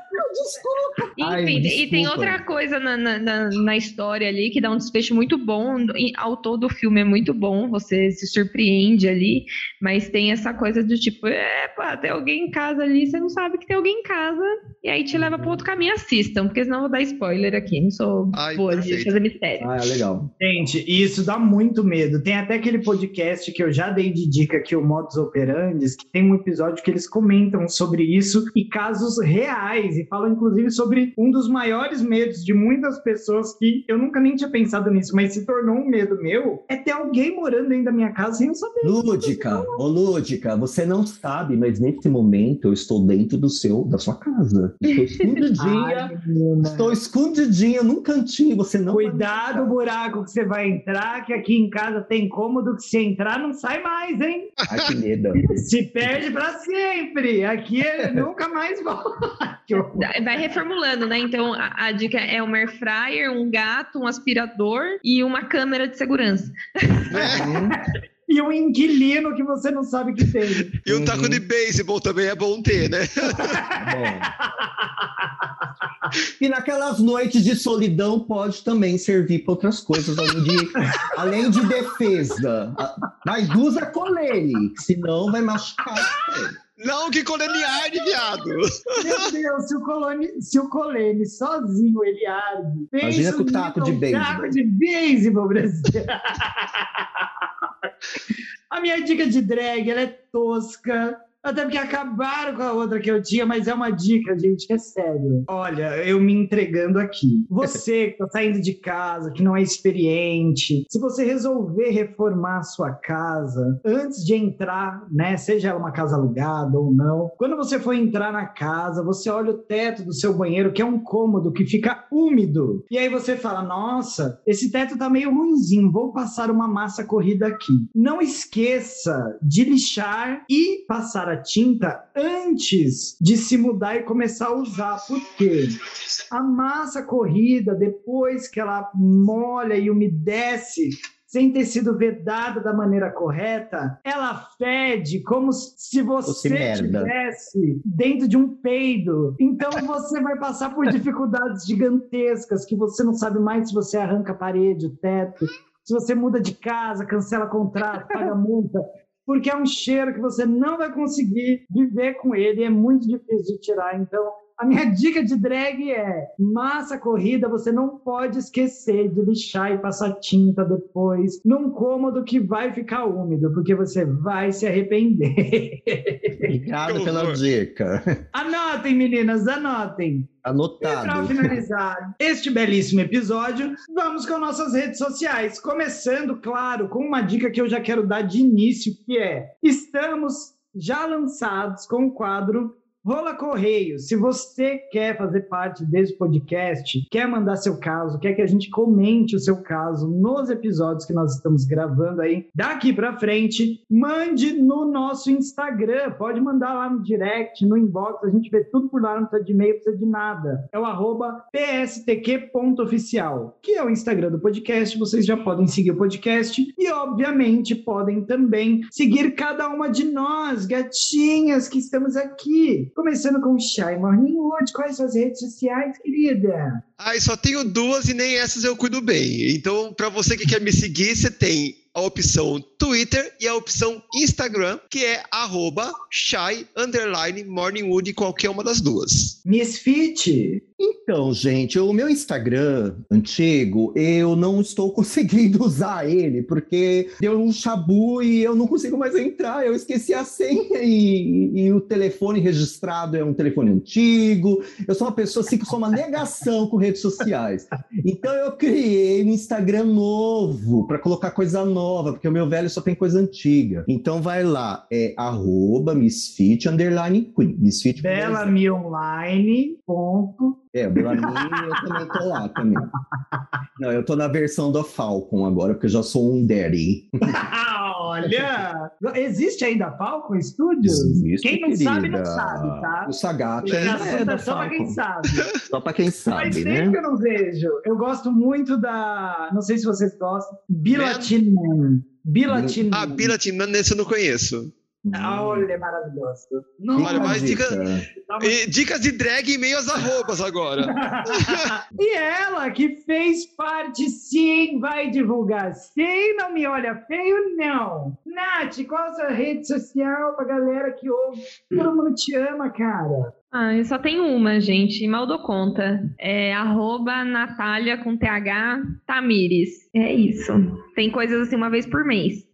Ai, Enfim, e tem desculpa. outra coisa na, na, na- na história ali que dá um desfecho muito bom. E ao todo o filme é muito bom, você se surpreende ali, mas tem essa coisa do tipo, é, pá, tem alguém em casa ali, você não sabe que tem alguém em casa, e aí te leva para outro caminho. Assistam, porque senão eu vou dar spoiler aqui. Não sou Ai, boa de fazer mistério. Ah, legal. Gente, e isso dá muito medo. Tem até aquele podcast que eu já dei de dica aqui, o Modus Operandis, que tem um episódio que eles comentam sobre isso e casos reais, e falam inclusive sobre um dos maiores medos de muitas pessoas que eu nunca nem tinha pensado nisso, mas se tornou um medo meu, é ter alguém morando dentro da minha casa sem eu saber. Lúdica, ô Lúdica, você não sabe, mas nesse momento eu estou dentro do seu, da sua casa. Estou escondidinha, Ai, estou escondidinha num cantinho, você não Cuidado o buraco que você vai entrar, que aqui em casa tem cômodo que se entrar não sai mais, hein? Ai, que medo. Se perde pra sempre. Aqui ele nunca mais volta. Vai reformulando, né? Então a, a dica é um air fryer, um gato, um aspirador e uma câmera de segurança. E um inquilino que você não sabe que tem. E um taco Uhum. de beisebol também é bom ter, né? Bom. E naquelas noites de solidão pode também servir para outras coisas, além de, além de defesa. Mas usa colene, senão vai machucar. Não que colene arde, viado. Meu Deus, se o, Colone, se o Colene sozinho ele arde. Imagina com o taco de beisebol. taco de beisebol, Brasil. A minha dica de drag, ela é tosca. Até porque acabaram com a outra que eu tinha, mas é uma dica, gente, é sério. Olha, eu me entregando aqui. Você que tá saindo de casa, que não é experiente, se você resolver reformar a sua casa antes de entrar, né, seja ela uma casa alugada ou não, quando você for entrar na casa, você olha o teto do seu banheiro, que é um cômodo que fica úmido. E aí você fala: "Nossa, esse teto tá meio ruimzinho, vou passar uma massa corrida aqui". Não esqueça de lixar e passar a tinta antes de se mudar e começar a usar. Por quê? A massa corrida, depois que ela molha e umedece, sem ter sido vedada da maneira correta, ela fede como se você estivesse dentro de um peido. Então você vai passar por dificuldades gigantescas que você não sabe mais se você arranca a parede, o teto, se você muda de casa, cancela contrato, paga multa. Porque é um cheiro que você não vai conseguir viver com ele, é muito difícil de tirar. Então, a minha dica de drag é: massa corrida, você não pode esquecer de lixar e passar tinta depois num cômodo que vai ficar úmido, porque você vai se arrepender. Obrigado Que pela dica. anotem, meninas, anotem. E para Anotado. finalizar este belíssimo episódio, vamos com nossas redes sociais. Começando, claro, com uma dica que eu já quero dar de início, que é: estamos já lançados com o quadro Rola Correio. Se você quer fazer parte desse podcast, quer mandar seu caso, quer que a gente comente o seu caso nos episódios que nós estamos gravando aí, daqui para frente, mande no nosso Instagram. Pode mandar lá no direct, no inbox, a gente vê tudo por lá, não precisa de e-mail, não precisa de nada. É o arroba pstq.oficial, que é o Instagram do podcast. Vocês já podem seguir o podcast e, obviamente, podem também seguir cada uma de nós, gatinhas que estamos aqui. Começando com o Shy Morning Wood. Quais suas redes sociais, querida? Ai, só tenho duas e nem essas eu cuido bem. Então, pra você que quer me seguir, você tem a opção Twitter e a opção Instagram, que é arroba shy underline morningwood, qualquer uma das duas. Misfit. Então, gente, o meu Instagram antigo, eu não estou conseguindo usar ele, porque deu um chabu e eu não consigo mais entrar. Eu esqueci a senha e, e o telefone registrado é um telefone antigo. Eu sou uma pessoa assim que sou uma negação com redes sociais. Então eu criei um Instagram novo para colocar coisa nova, porque o meu velho só tem coisa antiga. Então vai lá, é arroba misfit underline queen. Misfit Bela Me Online. Ponto. é, o Belami eu também tô lá também. Não, eu tô na versão do Falcon agora, porque eu já sou um daddy. Olha, existe ainda Falcon Studios? Existe, quem não querida. sabe, não sabe, tá? O Sagat É, é, da só pra quem Falcon. sabe. Só pra quem sabe, tempo né? que eu não vejo. Eu gosto muito da. Não sei se vocês gostam. Bilatin Man. Bilatin Ah. Billet Man, esse eu não conheço. Olha, é maravilhoso. Olha, Nossa, mas dica- dica. E dicas de drag em meio às arrobas agora. e ela que fez parte, sim, vai divulgar. Sim, não me olha feio, não. Nath, qual a sua rede social pra galera que ouve? Todo mundo te ama, cara. Ah, eu só tenho uma, gente. Mal dou conta. É arroba Natália com TH Tamires. É isso. Tem coisas assim uma vez por mês.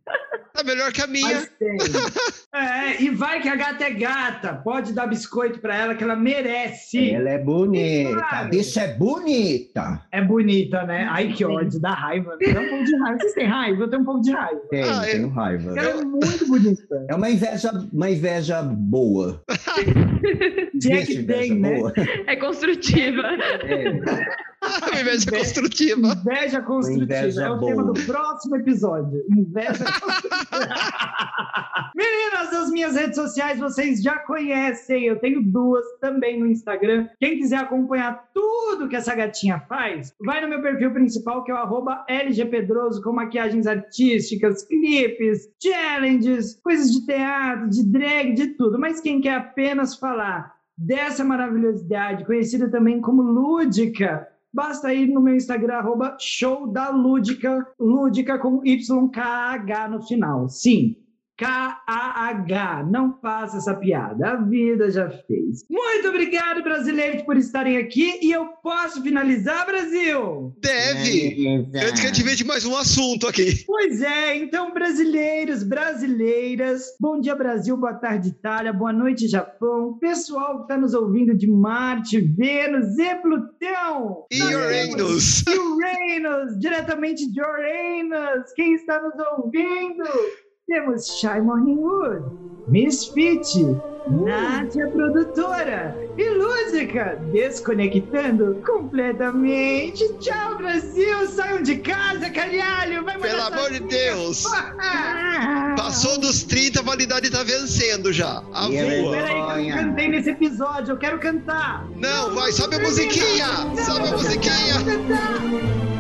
Tá melhor que a minha. É, e vai que a gata é gata. Pode dar biscoito pra ela que ela merece. Ela é bonita. Claro. A bicha é bonita. É bonita, né? Ai, que ódio, dá raiva. Dá um pouco de raiva. Vocês têm raiva? Eu tenho um pouco de raiva. Tenho, Ah, tenho raiva. Ela é muito bonita. É uma inveja, uma inveja boa. Se é que inveja tem, né? boa? É construtiva. É. De construtiva. Inveja construtiva. Inveja é o boa. tema do próximo episódio. Inveja construtiva. Meninas, as minhas redes sociais vocês já conhecem. Eu tenho duas também no Instagram. Quem quiser acompanhar tudo que essa gatinha faz, vai no meu perfil principal, que é o arroba LGPedroso, com maquiagens artísticas, clipes, challenges, coisas de teatro, de drag, de tudo. Mas quem quer apenas falar dessa maravilhosidade, conhecida também como lúdica, Basta ir no meu Instagram, arroba show da Lúdica, Lúdica com YKH no final. Sim, K-A-H. Não faça essa piada, a vida já fez. Muito obrigado, brasileiros, por estarem aqui. E eu posso finalizar, Brasil? Deve. Antes que a gente veja mais um assunto aqui. Pois é, então, brasileiros, brasileiras, bom dia Brasil, boa tarde Itália, boa noite Japão, pessoal que está nos ouvindo de Marte, Vênus e Plutão. E Uranus. Uranus, diretamente de Uranus, quem está nos ouvindo? Temos Shy Morningwood, Misfit, Nádia Produtora e Lúdica, desconectando completamente. Tchau, Brasil! Saiam de casa, caralho! Vai Pelo amor de Deus. Passou dos 30, a validade tá vencendo já. A voa. Peraí, que eu cantei nesse episódio, eu quero cantar! Não, vai, sobe a musiquinha. Sobe a musiquinha. Cantar.